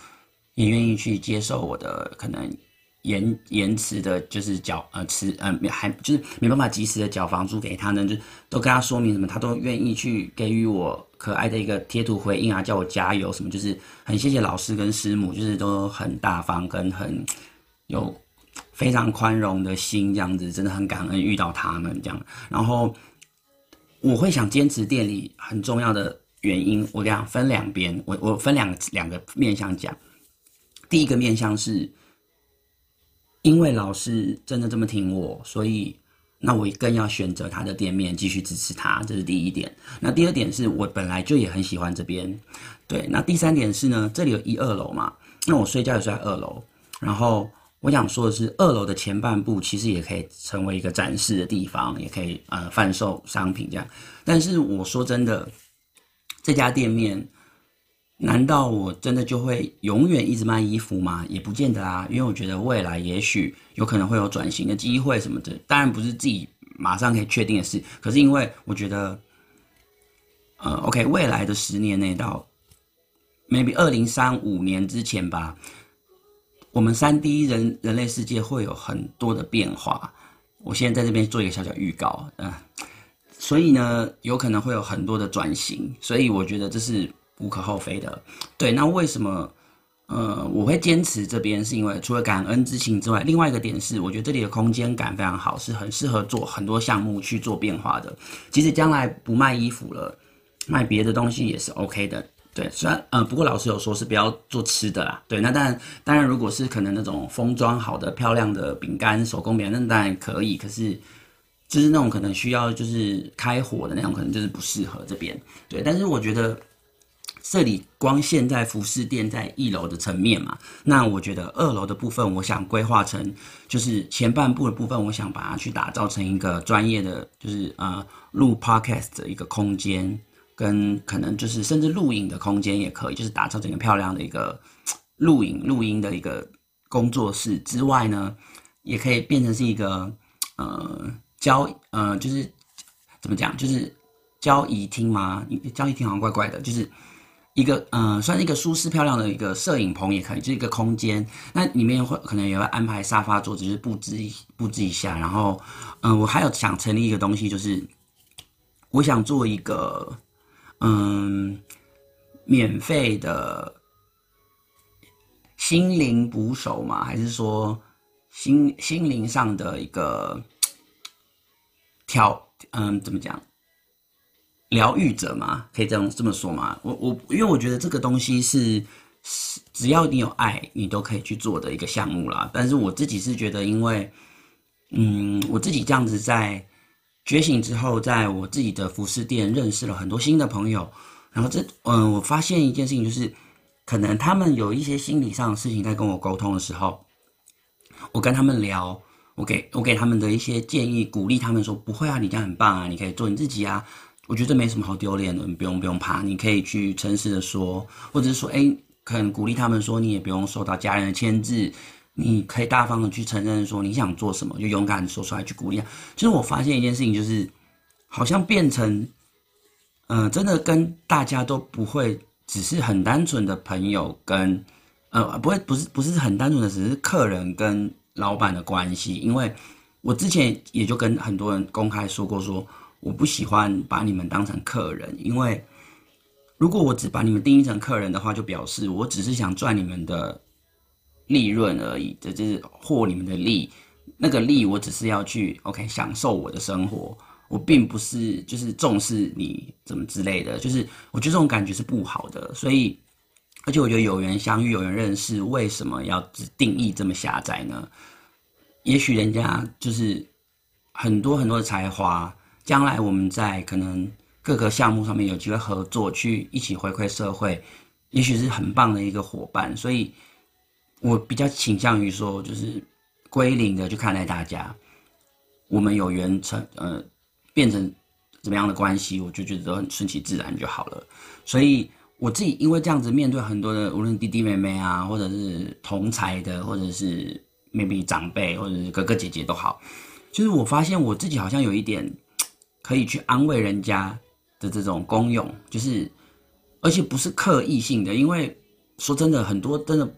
也愿意去接受我的可能。延延迟的，就是缴呃迟呃还就是没办法及时的缴房租给他呢，就都跟他说明什么，他都愿意去给予我可爱的一个贴图回应啊，叫我加油什么，就是很谢谢老师跟师母，就是都很大方跟很有非常宽容的心，这样子真的很感恩遇到他们这样。然后我会想坚持店里很重要的原因，我这样分两边，我我分两两个面向讲，第一个面向是。因为老师真的这么听我，所以那我更要选择他的店面继续支持他，这是第一点。那第二点是我本来就也很喜欢这边，对。那第三点是呢，这里有一二楼嘛，那我睡觉也睡在二楼。然后我想说的是，二楼的前半部其实也可以成为一个展示的地方，也可以呃贩售商品这样。但是我说真的，这家店面。难道我真的就会永远一直卖衣服吗？也不见得啊，因为我觉得未来也许有可能会有转型的机会什么的，当然不是自己马上可以确定的事。可是因为我觉得，呃，OK，未来的十年内到 maybe 二零三五年之前吧，我们三 D 人人类世界会有很多的变化。我现在在这边做一个小小预告，嗯、所以呢，有可能会有很多的转型，所以我觉得这是。无可厚非的，对。那为什么，呃，我会坚持这边，是因为除了感恩之情之外，另外一个点是，我觉得这里的空间感非常好，是很适合做很多项目去做变化的。即使将来不卖衣服了，卖别的东西也是 OK 的。对，虽然呃，不过老师有说是不要做吃的啦。对，那当然，当然，如果是可能那种封装好的、漂亮的饼干、手工饼，那当然可以。可是，就是那种可能需要就是开火的那种，可能就是不适合这边。对，但是我觉得。这里光现在服饰店在一楼的层面嘛，那我觉得二楼的部分，我想规划成就是前半部的部分，我想把它去打造成一个专业的，就是呃录 podcast 的一个空间，跟可能就是甚至录影的空间也可以，就是打造整个漂亮的一个录影录音的一个工作室之外呢，也可以变成是一个呃交呃就是怎么讲，就是交谊厅吗？交谊厅好像怪怪的，就是。一个嗯、算是一个舒适漂亮的一个摄影棚也可以，就是一个空间。那里面会可能也会安排沙发桌子，就是布置布置一下。然后，嗯、我还有想成立一个东西，就是我想做一个嗯，免费的心灵捕手嘛，还是说心心灵上的一个挑嗯，怎么讲？疗愈者嘛，可以这样这么说吗？我我因为我觉得这个东西是是只要你有爱，你都可以去做的一个项目啦。但是我自己是觉得，因为嗯，我自己这样子在觉醒之后，在我自己的服饰店认识了很多新的朋友，然后这嗯，我发现一件事情就是，可能他们有一些心理上的事情在跟我沟通的时候，我跟他们聊，我给我给他们的一些建议，鼓励他们说，不会啊，你这样很棒啊，你可以做你自己啊。我觉得没什么好丢脸的，你不用不用怕，你可以去诚实的说，或者是说，哎，可能鼓励他们说，你也不用受到家人的牵制，你可以大方的去承认说你想做什么，就勇敢说出来去鼓励。其实我发现一件事情，就是好像变成，嗯、真的跟大家都不会只是很单纯的朋友跟，呃，不会不是不是很单纯的只是客人跟老板的关系，因为我之前也就跟很多人公开说过说。我不喜欢把你们当成客人，因为如果我只把你们定义成客人的话，就表示我只是想赚你们的利润而已，这就是获你们的利。那个利，我只是要去 OK 享受我的生活，我并不是就是重视你怎么之类的，就是我觉得这种感觉是不好的。所以，而且我觉得有缘相遇，有缘认识，为什么要只定义这么狭窄呢？也许人家就是很多很多的才华。将来我们在可能各个项目上面有机会合作，去一起回馈社会，也许是很棒的一个伙伴。所以，我比较倾向于说，就是归零的去看待大家。我们有缘成，呃，变成怎么样的关系，我就觉得都很顺其自然就好了。所以，我自己因为这样子面对很多的，无论弟弟妹妹啊，或者是同才的，或者是 maybe 长辈，或者是哥哥姐姐都好，就是我发现我自己好像有一点。可以去安慰人家的这种功用，就是，而且不是刻意性的，因为说真的，很多真的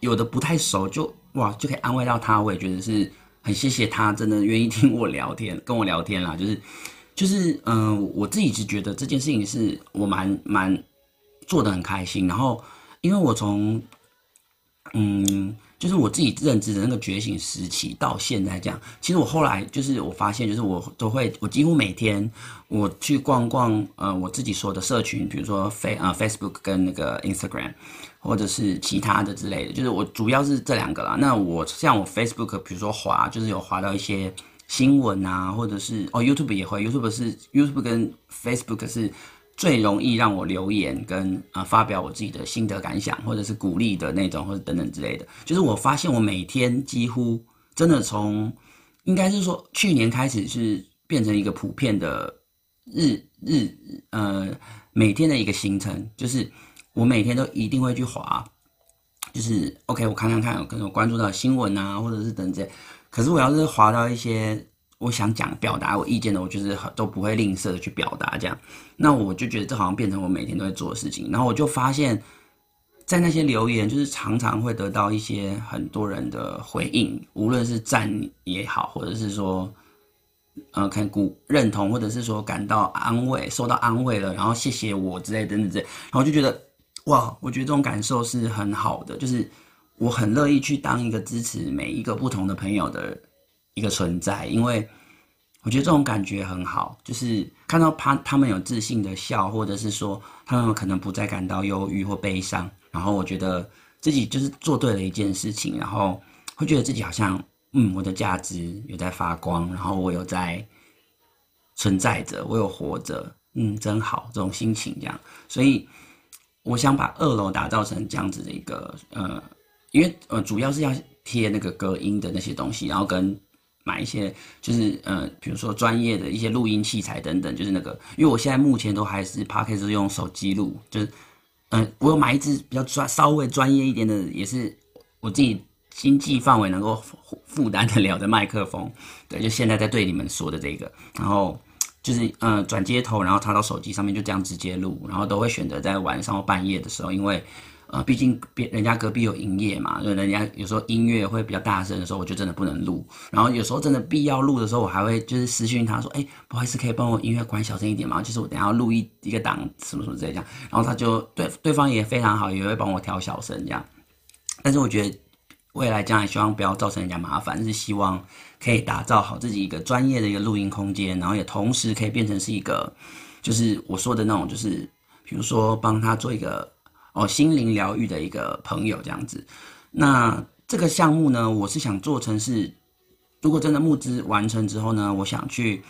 有的不太熟，就哇就可以安慰到他，我也觉得是很谢谢他，真的愿意听我聊天，跟我聊天啦，就是就是嗯、我自己是觉得这件事情是我蛮蛮做的很开心，然后因为我从嗯。就是我自己认知的那个觉醒时期到现在这样，其实我后来就是我发现，就是我都会，我几乎每天我去逛逛，呃，我自己说的社群，比如说 Face 啊 Facebook 跟那个 Instagram，或者是其他的之类的，就是我主要是这两个啦。那我像我 Facebook，比如说滑，就是有滑到一些新闻啊，或者是哦 YouTube 也会，YouTube 是 YouTube 跟 Facebook 是。最容易让我留言跟啊、发表我自己的心得感想，或者是鼓励的那种，或者等等之类的。就是我发现我每天几乎真的从，应该是说去年开始是变成一个普遍的日日呃每天的一个行程，就是我每天都一定会去滑，就是 OK 我看看看可能我关注到新闻啊，或者是等等。可是我要是滑到一些。我想讲表达我意见的，我就是都不会吝啬的去表达这样，那我就觉得这好像变成我每天都在做的事情。然后我就发现，在那些留言，就是常常会得到一些很多人的回应，无论是赞也好，或者是说，呃，看鼓认同，或者是说感到安慰，受到安慰了，然后谢谢我之类等等之类。然后就觉得，哇，我觉得这种感受是很好的，就是我很乐意去当一个支持每一个不同的朋友的一个存在，因为我觉得这种感觉很好，就是看到他他们有自信的笑，或者是说他们可能不再感到忧郁或悲伤，然后我觉得自己就是做对了一件事情，然后会觉得自己好像嗯，我的价值有在发光，然后我有在存在着，我有活着。嗯，真好，这种心情这样，所以我想把二楼打造成这样子的一个呃，因为呃主要是要贴那个隔音的那些东西，然后跟买一些就是呃，比如说专业的一些录音器材等等，就是那个，因为我现在目前都还是 Podcast 用手机录，就是嗯、我有买一支比较专稍微专业一点的，也是我自己经济范围能够负担得了的麦克风，对，就现在在对你们说的这个，然后。就是呃转接头，然后插到手机上面，就这样直接录，然后都会选择在晚上或半夜的时候，因为呃毕竟别人家隔壁有营业嘛，就人家有时候音乐会比较大声的时候，我就真的不能录。然后有时候真的必要录的时候，我还会就是私讯他说，哎，不好意思，可以帮我音乐关小声一点吗？就是我等下录一一个档什么什么之类这样。然后他就对对方也非常好，也会帮我调小声这样。但是我觉得。未来将来希望不要造成人家麻烦，是希望可以打造好自己一个专业的一个录音空间，然后也同时可以变成是一个，就是我说的那种，就是比如说帮他做一个哦心灵疗愈的一个朋友这样子。那这个项目呢，我是想做成是，如果真的募资完成之后呢，我想去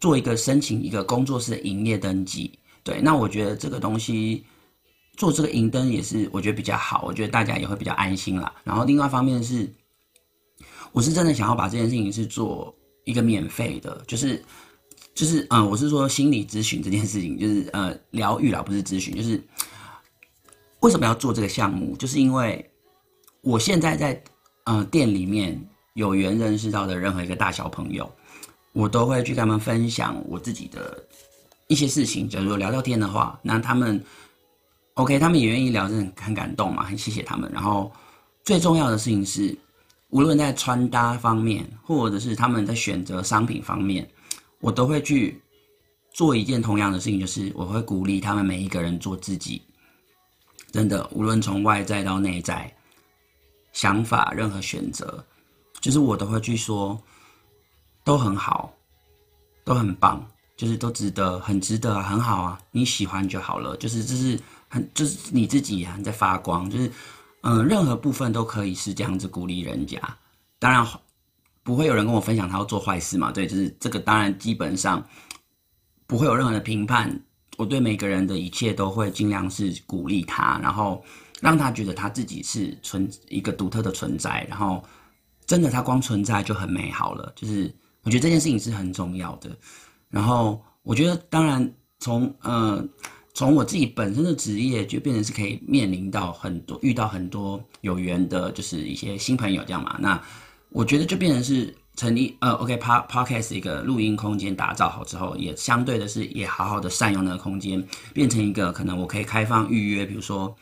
做一个申请一个工作室的营业登记。对，那我觉得这个东西。做这个营登也是我觉得比较好，我觉得大家也会比较安心啦。然后另外一方面是，我是真的想要把这件事情是做一个免费的，就是就是嗯，我是说心理咨询这件事情，就是呃疗愈啦，不是咨询，就是为什么要做这个项目？就是因为我现在在呃店里面有缘认识到的任何一个大小朋友，我都会去跟他们分享我自己的一些事情。假如说聊聊天的话，那他们。OK，他们也愿意聊，真的很感动嘛，很谢谢他们。然后最重要的事情是，无论在穿搭方面，或者是他们在选择商品方面，我都会去做一件同样的事情，就是我会鼓励他们每一个人做自己。真的，无论从外在到内在，想法任何选择，就是我都会去说，都很好，都很棒，就是都值得，很值得，很好啊，你喜欢就好了。就是这是。很就是你自己啊，在发光，就是嗯、任何部分都可以是这样子鼓励人家。当然不会有人跟我分享他要做坏事嘛，对，就是这个当然基本上不会有任何的评判。我对每个人的一切都会尽量是鼓励他，然后让他觉得他自己是存一个独特的存在，然后真的他光存在就很美好了。就是我觉得这件事情是很重要的。然后我觉得当然从。呃从我自己本身的职业，就变成是可以面临到很多遇到很多有缘的，就是一些新朋友这样嘛。那我觉得就变成是成立呃，OK，Pod Podcast 一个录音空间打造好之后，也相对的是也好好的善用那个空间，变成一个可能我可以开放预约，比如说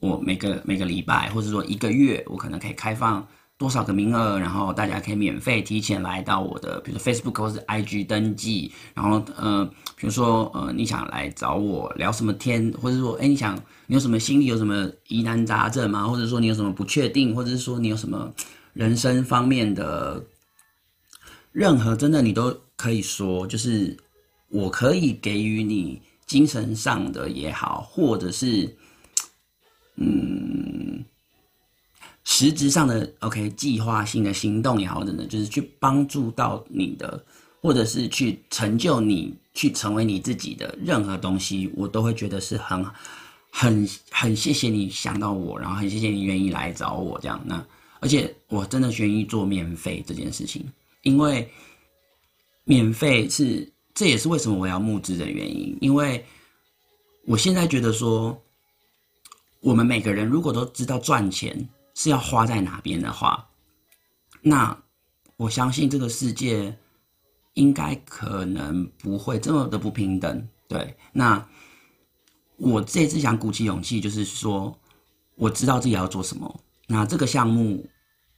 我每个每个礼拜，或者说一个月，我可能可以开放。多少个名额，然后大家可以免费提前来到我的，比如说 Facebook 或是 IG 登记，然后呃，比如说呃，你想来找我聊什么天，或者说哎，你想你有什么心里有什么疑难杂症吗？或者说你有什么不确定，或者是说你有什么人生方面的任何真的你都可以说，就是我可以给予你精神上的也好，或者是嗯。实质上的 OK 计划性的行动也好的呢，就是去帮助到你的，或者是去成就你，去成为你自己的任何东西，我都会觉得是很、很、很谢谢你想到我，然后很谢谢你愿意来找我这样。那而且我真的愿意做免费这件事情，因为免费是，这也是为什么我要募资的原因，因为我现在觉得说，我们每个人如果都知道赚钱。是要花在哪边的话，那我相信这个世界应该可能不会这么的不平等。对，那我这次想鼓起勇气，就是说我知道自己要做什么。那这个项目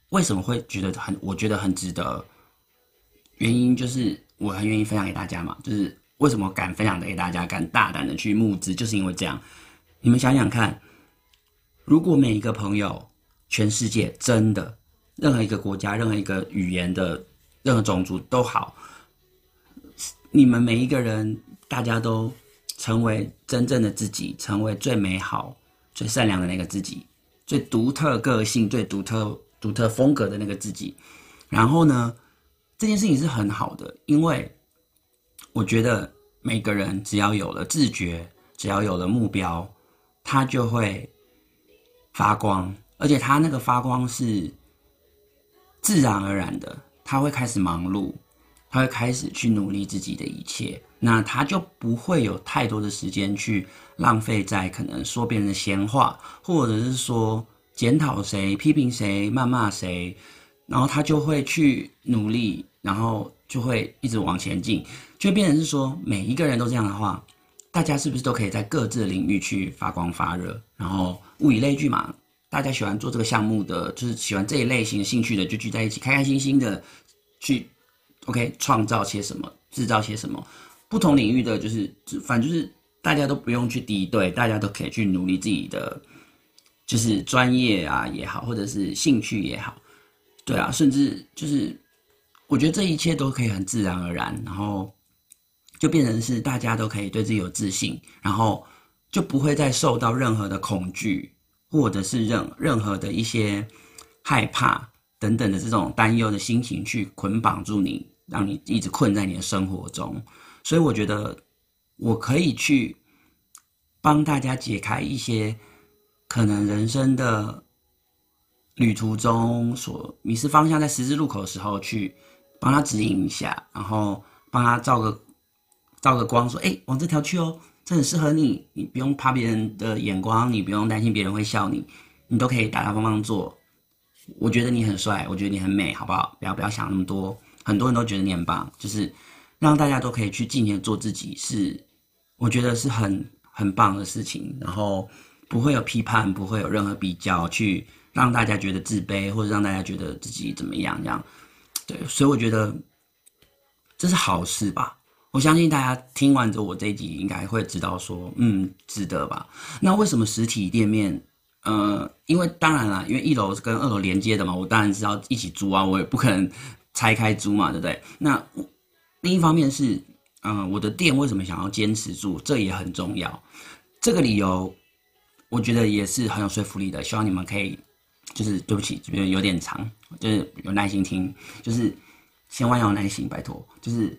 为什么会觉得很，我觉得很值得？原因就是我很愿意分享给大家嘛。就是为什么敢分享的给大家，敢大胆的去募资，就是因为这样。你们想想看。如果每一个朋友，全世界真的任何一个国家、任何一个语言的任何种族都好，你们每一个人，大家都成为真正的自己，成为最美好、最善良的那个自己，最独特个性、最独特独特风格的那个自己。然后呢，这件事情是很好的，因为我觉得每个人只要有了自觉，只要有了目标，他就会发光。而且他那个发光是自然而然的，他会开始忙碌，他会开始去努力自己的一切，那他就不会有太多的时间去浪费在可能说别人的闲话，或者是说检讨谁、批评谁、谩骂谁，然后他就会去努力，然后就会一直往前进，就变成是说每一个人都这样的话，大家是不是都可以在各自的领域去发光发热，然后物以类聚嘛？大家喜欢做这个项目的，就是喜欢这一类型兴趣的，就聚在一起，开开心心的去，OK，创造些什么，制造些什么。不同领域的，就是反正就是大家都不用去敌对，大家都可以去努力自己的，就是专业啊也好，或者是兴趣也好，对啊，甚至就是我觉得这一切都可以很自然而然，然后就变成是大家都可以对自己有自信，然后就不会再受到任何的恐惧。或者是任任何的一些害怕等等的这种担忧的心情去捆绑住你，让你一直困在你的生活中。所以我觉得我可以去帮大家解开一些可能人生的旅途中所迷失方向，在十字路口的时候去帮他指引一下，然后帮他照个照个光，说：“哎，往这条去哦。”这很适合你，你不用怕别人的眼光，你不用担心别人会笑你，你都可以大大方方做。我觉得你很帅，我觉得你很美，好不好？不要不要想那么多。很多人都觉得你很棒，就是让大家都可以去尽情做自己，是我觉得是很很棒的事情。然后不会有批判，不会有任何比较，去让大家觉得自卑，或者让大家觉得自己怎么样这样。所以我觉得这是好事吧。我相信大家听完之后，我这一集应该会知道说，嗯，值得吧？那为什么实体店面？呃，因为当然啦，因为一楼是跟二楼连接的嘛，我当然是要一起租啊，我也不可能拆开租嘛，对不对？那另一方面是，嗯、我的店为什么想要坚持住？这也很重要。这个理由，我觉得也是很有说服力的。希望你们可以，就是对不起，这边有点长，就是有耐心听，就是千万要有耐心，拜托，就是。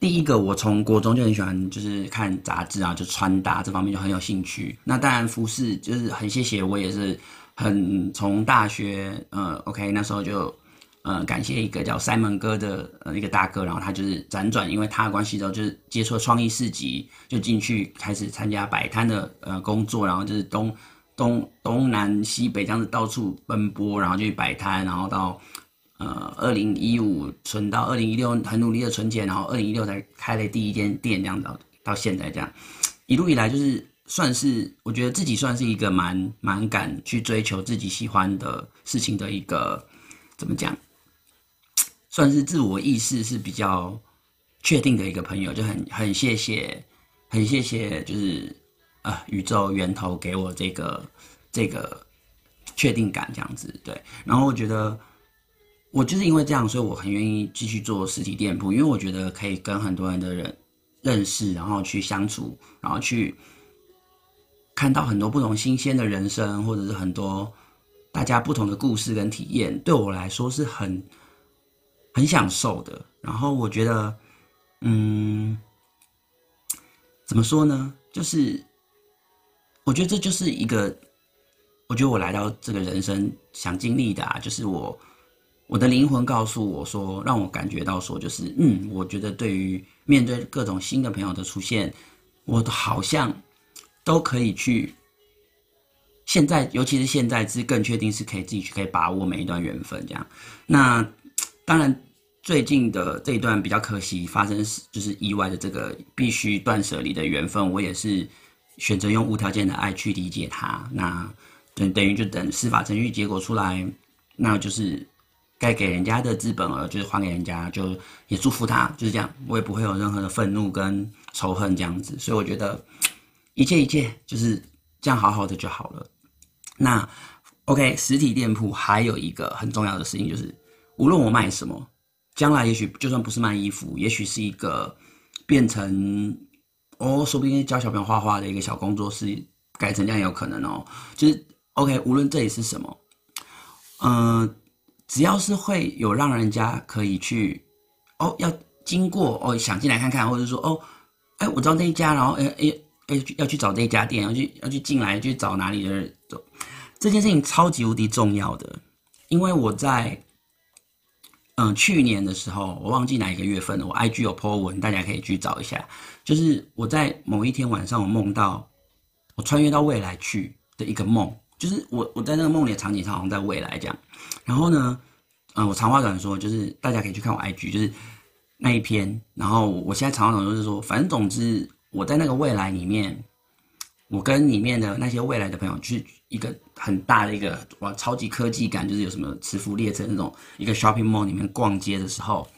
第一个，我从国中就很喜欢，就是看杂志啊，就穿搭这方面就很有兴趣。那当然，服饰就是很谢谢我，也是很从大学，呃，OK，那时候就，呃，感谢一个叫 Simon 哥的呃一个大哥，然后他就是辗转，因为他的关系之后，就是接触创意市集，就进去开始参加摆摊的呃工作，然后就是东东东南西北这样子到处奔波，然后去摆摊，然后到。呃，二零一五存到二零一六，很努力的存钱，然后二零一六才开了第一间店，这样到到现在这样，一路以来就是算是我觉得自己算是一个蛮蛮敢去追求自己喜欢的事情的一个怎么讲，算是自我意识是比较确定的一个朋友，就很很谢谢，很谢谢，就是啊、宇宙源头给我这个这个确定感这样子，对，然后我觉得。我就是因为这样，所以我很愿意继续做实体店铺，因为我觉得可以跟很多人的人认识，然后去相处，然后去看到很多不同新鲜的人生，或者是很多大家不同的故事跟体验，对我来说是很很享受的。然后我觉得，嗯，怎么说呢？就是我觉得这就是一个，我觉得我来到这个人生想经历的啊，就是我。我的灵魂告诉我说，让我感觉到说，就是嗯，我觉得对于面对各种新的朋友的出现，我好像都可以去。现在，尤其是现在，是更确定是可以自己去可以把握每一段缘分这样。那当然，最近的这一段比较可惜，发生就是意外的这个必须断舍离的缘分，我也是选择用无条件的爱去理解他。那等等于就等司法程序结果出来，那就是。该给人家的资本额就是还给人家，就也祝福他，就是这样，我也不会有任何的愤怒跟仇恨这样子，所以我觉得一切一切就是这样好好的就好了。那 OK，实体店铺还有一个很重要的事情就是，无论我卖什么，将来也许就算不是卖衣服，也许是一个变成哦，说不定教小朋友画画的一个小工作室，改成这样也有可能哦。就是 OK，无论这里是什么，嗯、只要是会有让人家可以去哦，要经过哦，想进来看看，或者说哦，哎，我知道那一家，然后哎哎。哎要去找这一家店，要去要去进来去找哪里的人走，这件事情超级无敌重要的，因为我在嗯去年的时候，我忘记哪一个月份了，我 IG 有 po 文，大家可以去找一下。就是我在某一天晚上，我梦到我穿越到未来去的一个梦，就是我我在那个梦里的场景上好像在未来这样。然后呢，嗯，我长话短说，就是大家可以去看我 IG，就是那一篇。然后我现在长话短说就是说，反正总之。我在那个未来里面，我跟里面的那些未来的朋友去一个很大的一个哇超级科技感，就是有什么磁浮列车那种一个 shopping mall 里面逛街的时候，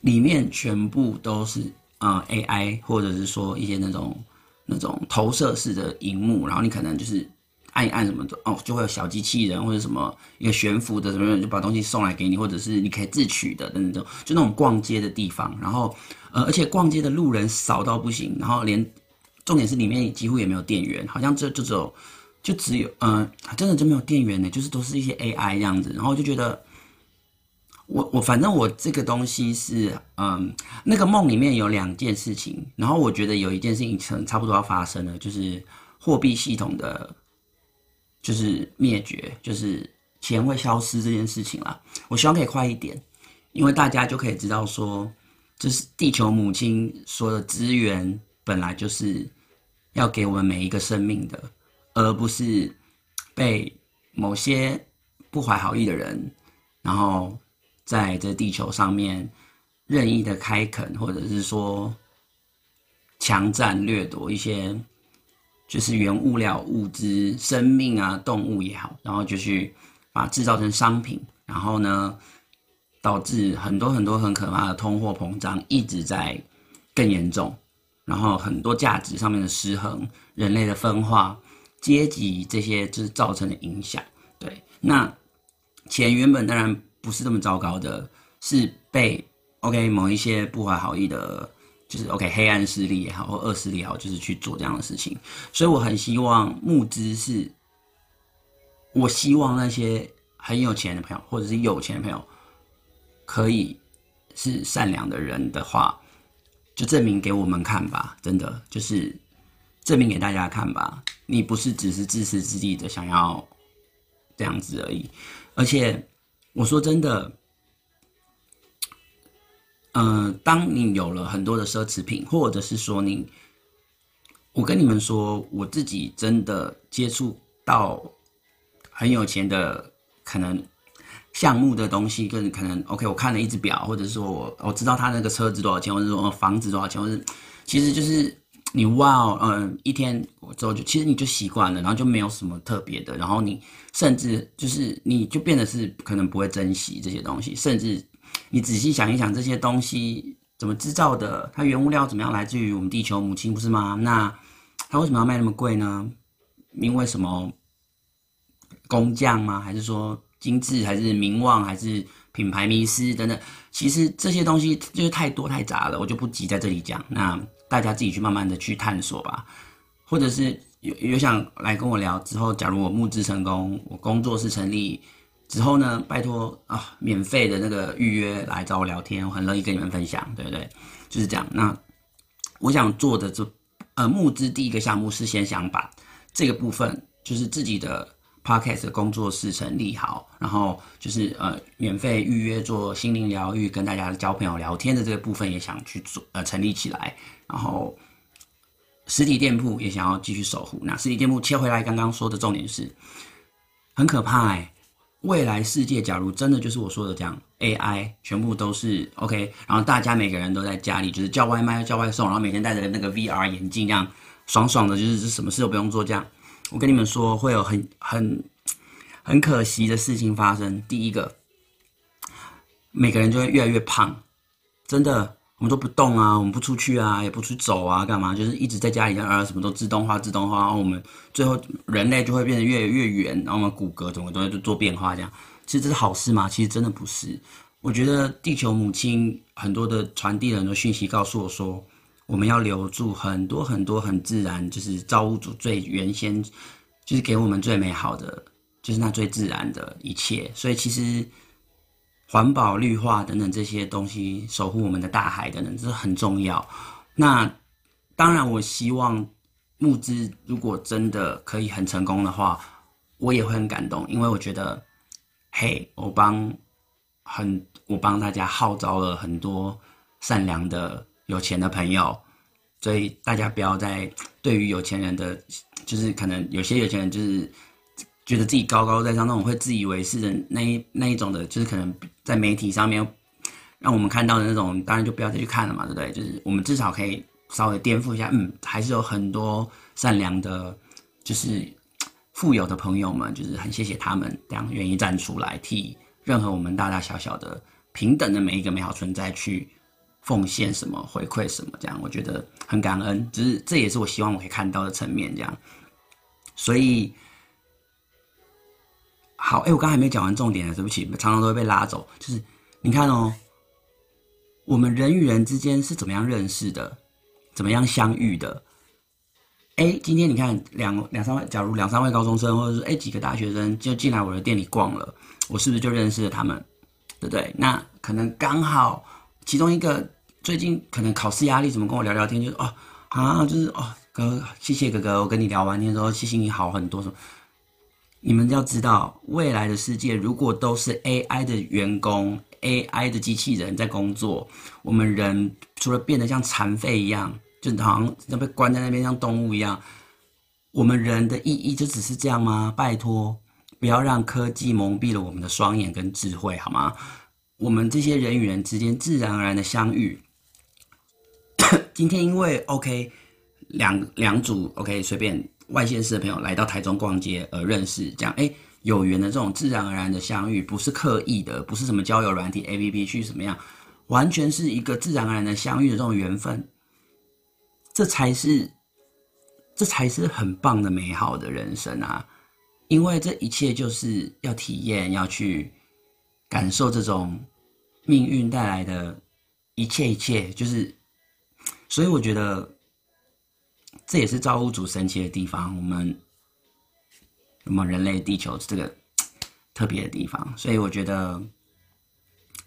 里面全部都是啊、AI 或者是说一些那种那种投射式的荧幕，然后你可能就是按一按什么的哦，就会有小机器人或者什么一个悬浮的什么就把东西送来给你，或者是你可以自取的那种，就那种逛街的地方，然后。呃，而且逛街的路人少到不行，然后连重点是里面几乎也没有店员，好像这就只有就只有嗯、真的就没有店员呢，就是都是一些 AI 这样子，然后就觉得我我反正我这个东西是嗯，那个梦里面有两件事情，然后我觉得有一件事情差差不多要发生了，就是货币系统的，就是灭绝，就是钱会消失这件事情啦。我希望可以快一点，因为大家就可以知道说。就是地球母亲说的资源本来就是要给我们每一个生命的，而不是被某些不怀好意的人，然后在这地球上面任意的开垦，或者是说强占掠夺一些就是原物料、物资、生命啊、动物也好，然后就去把制造成商品，然后呢，导致很多很多很可怕的通货膨胀一直在更严重，然后很多价值上面的失衡，人类的分化，阶级这些就是造成的影响。对，那钱原本当然不是这么糟糕的，是被 OK 某一些不怀好意的，就是 OK 黑暗势力也好或恶势力也好，就是去做这样的事情。所以我很希望募资是，我希望那些很有钱的朋友或者是有钱的朋友。可以是善良的人的话，就证明给我们看吧。真的就是证明给大家看吧。你不是只是自私自利的想要这样子而已。而且我说真的，嗯、当你有了很多的奢侈品，或者是说你，我跟你们说，我自己真的接触到很有钱的可能。项目的东西跟可能 OK，我看了一只表，或者是说我我知道他那个车子多少钱，或者说房子多少钱，或者是其实就是你哇哦，嗯，一天之后就其实你就习惯了，然后就没有什么特别的，然后你甚至就是你就变得是可能不会珍惜这些东西，甚至你仔细想一想这些东西怎么制造的，它原物料怎么样来自于我们地球母亲不是吗？那它为什么要卖那么贵呢？因为什么工匠吗？还是说？精致还是名望还是品牌迷失等等，其实这些东西就是太多太杂了，我就不急在这里讲。那大家自己去慢慢的去探索吧，或者是有有想来跟我聊之后，假如我募资成功，我工作室成立之后呢，拜托啊，免费的那个预约来找我聊天，我很乐意跟你们分享，对不对？就是这样。那我想做的这呃募资第一个项目是先想把这个部分就是自己的。Podcast 的工作室成立好，然后就是呃免费预约做心灵疗愈，跟大家交朋友聊天的这个部分也想去做呃成立起来，然后实体店铺也想要继续守护。那实体店铺切回来，刚刚说的重点是很可怕哎、未来世界假如真的就是我说的这样，AI 全部都是 OK，然后大家每个人都在家里就是叫外卖叫外送，然后每天戴着那个 VR 眼镜这样爽爽的，就是什么事都不用做这样。我跟你们说，会有很很很可惜的事情发生。第一个，每个人就会越来越胖，真的我们都不动啊，我们不出去啊，也不去走啊，干嘛？就是一直在家里啊，什么都自动化、自动化，然后我们最后人类就会变得越来越远，然后我们骨骼怎么都会做变化，这样。其实这是好事吗？其实真的不是。我觉得地球母亲很多的传递了很多讯息，告诉我说，我们要留住很多很多很自然，就是造物主最原先，就是给我们最美好的，就是那最自然的一切。所以其实。环保、绿化等等这些东西，守护我们的大海等等，这很重要。那当然，我希望募资如果真的可以很成功的话，我也会很感动，因为我觉得，嘿，我帮很我帮大家号召了很多善良的有钱的朋友，所以大家不要再对于有钱人的，就是可能有些有钱人就是。觉得自己高高在上，那种会自以为是的那一那一种的，就是可能在媒体上面让我们看到的那种，当然就不要再去看了嘛，对不对？就是我们至少可以稍微颠覆一下，嗯，还是有很多善良的，就是富有的朋友们，就是很谢谢他们这样愿意站出来，替任何我们大大小小的平等的每一个美好存在去奉献什么，回馈什么，这样我觉得很感恩，只是这也是我希望我可以看到的层面，这样，所以。好，哎、我刚才还没讲完重点呢，对不起，常常都会被拉走。就是你看哦，我们人与人之间是怎么样认识的，怎么样相遇的？哎、今天你看两两三位，假如两三位高中生，或者是哎、欸、几个大学生就进来我的店里逛了，我是不是就认识了他们？对不对？那可能刚好其中一个最近可能考试压力，怎么跟我聊聊天，就是哦啊，就是哦哥，谢谢哥哥，我跟你聊完天之后，心情好很多什么。你们要知道，未来的世界如果都是 AI 的员工、AI 的机器人在工作，我们人除了变得像残废一样，就好像要被关在那边像动物一样，我们人的意义就只是这样吗？拜托，不要让科技蒙蔽了我们的双眼跟智慧，好吗？我们这些人与人之间自然而然的相遇，今天因为 OK 两两组 OK 随便。外县市的朋友来到台中逛街而认识，这样哎，有缘的这种自然而然的相遇，不是刻意的，不是什么交友软体 APP 去什么样，完全是一个自然而然的相遇的这种缘分，这才是，这才是很棒的美好的人生啊！因为这一切就是要体验，要去感受这种命运带来的一切一切，就是，所以我觉得。这也是造物主神奇的地方，我们我们人类地球这个特别的地方，所以我觉得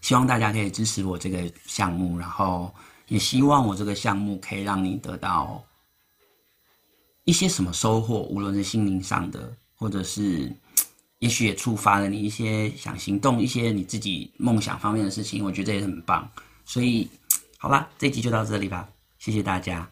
希望大家可以支持我这个项目，然后也希望我这个项目可以让你得到一些什么收获，无论是心灵上的，或者是也许也触发了你一些想行动、一些你自己梦想方面的事情，我觉得也很棒。所以好啦，这一集就到这里吧，谢谢大家。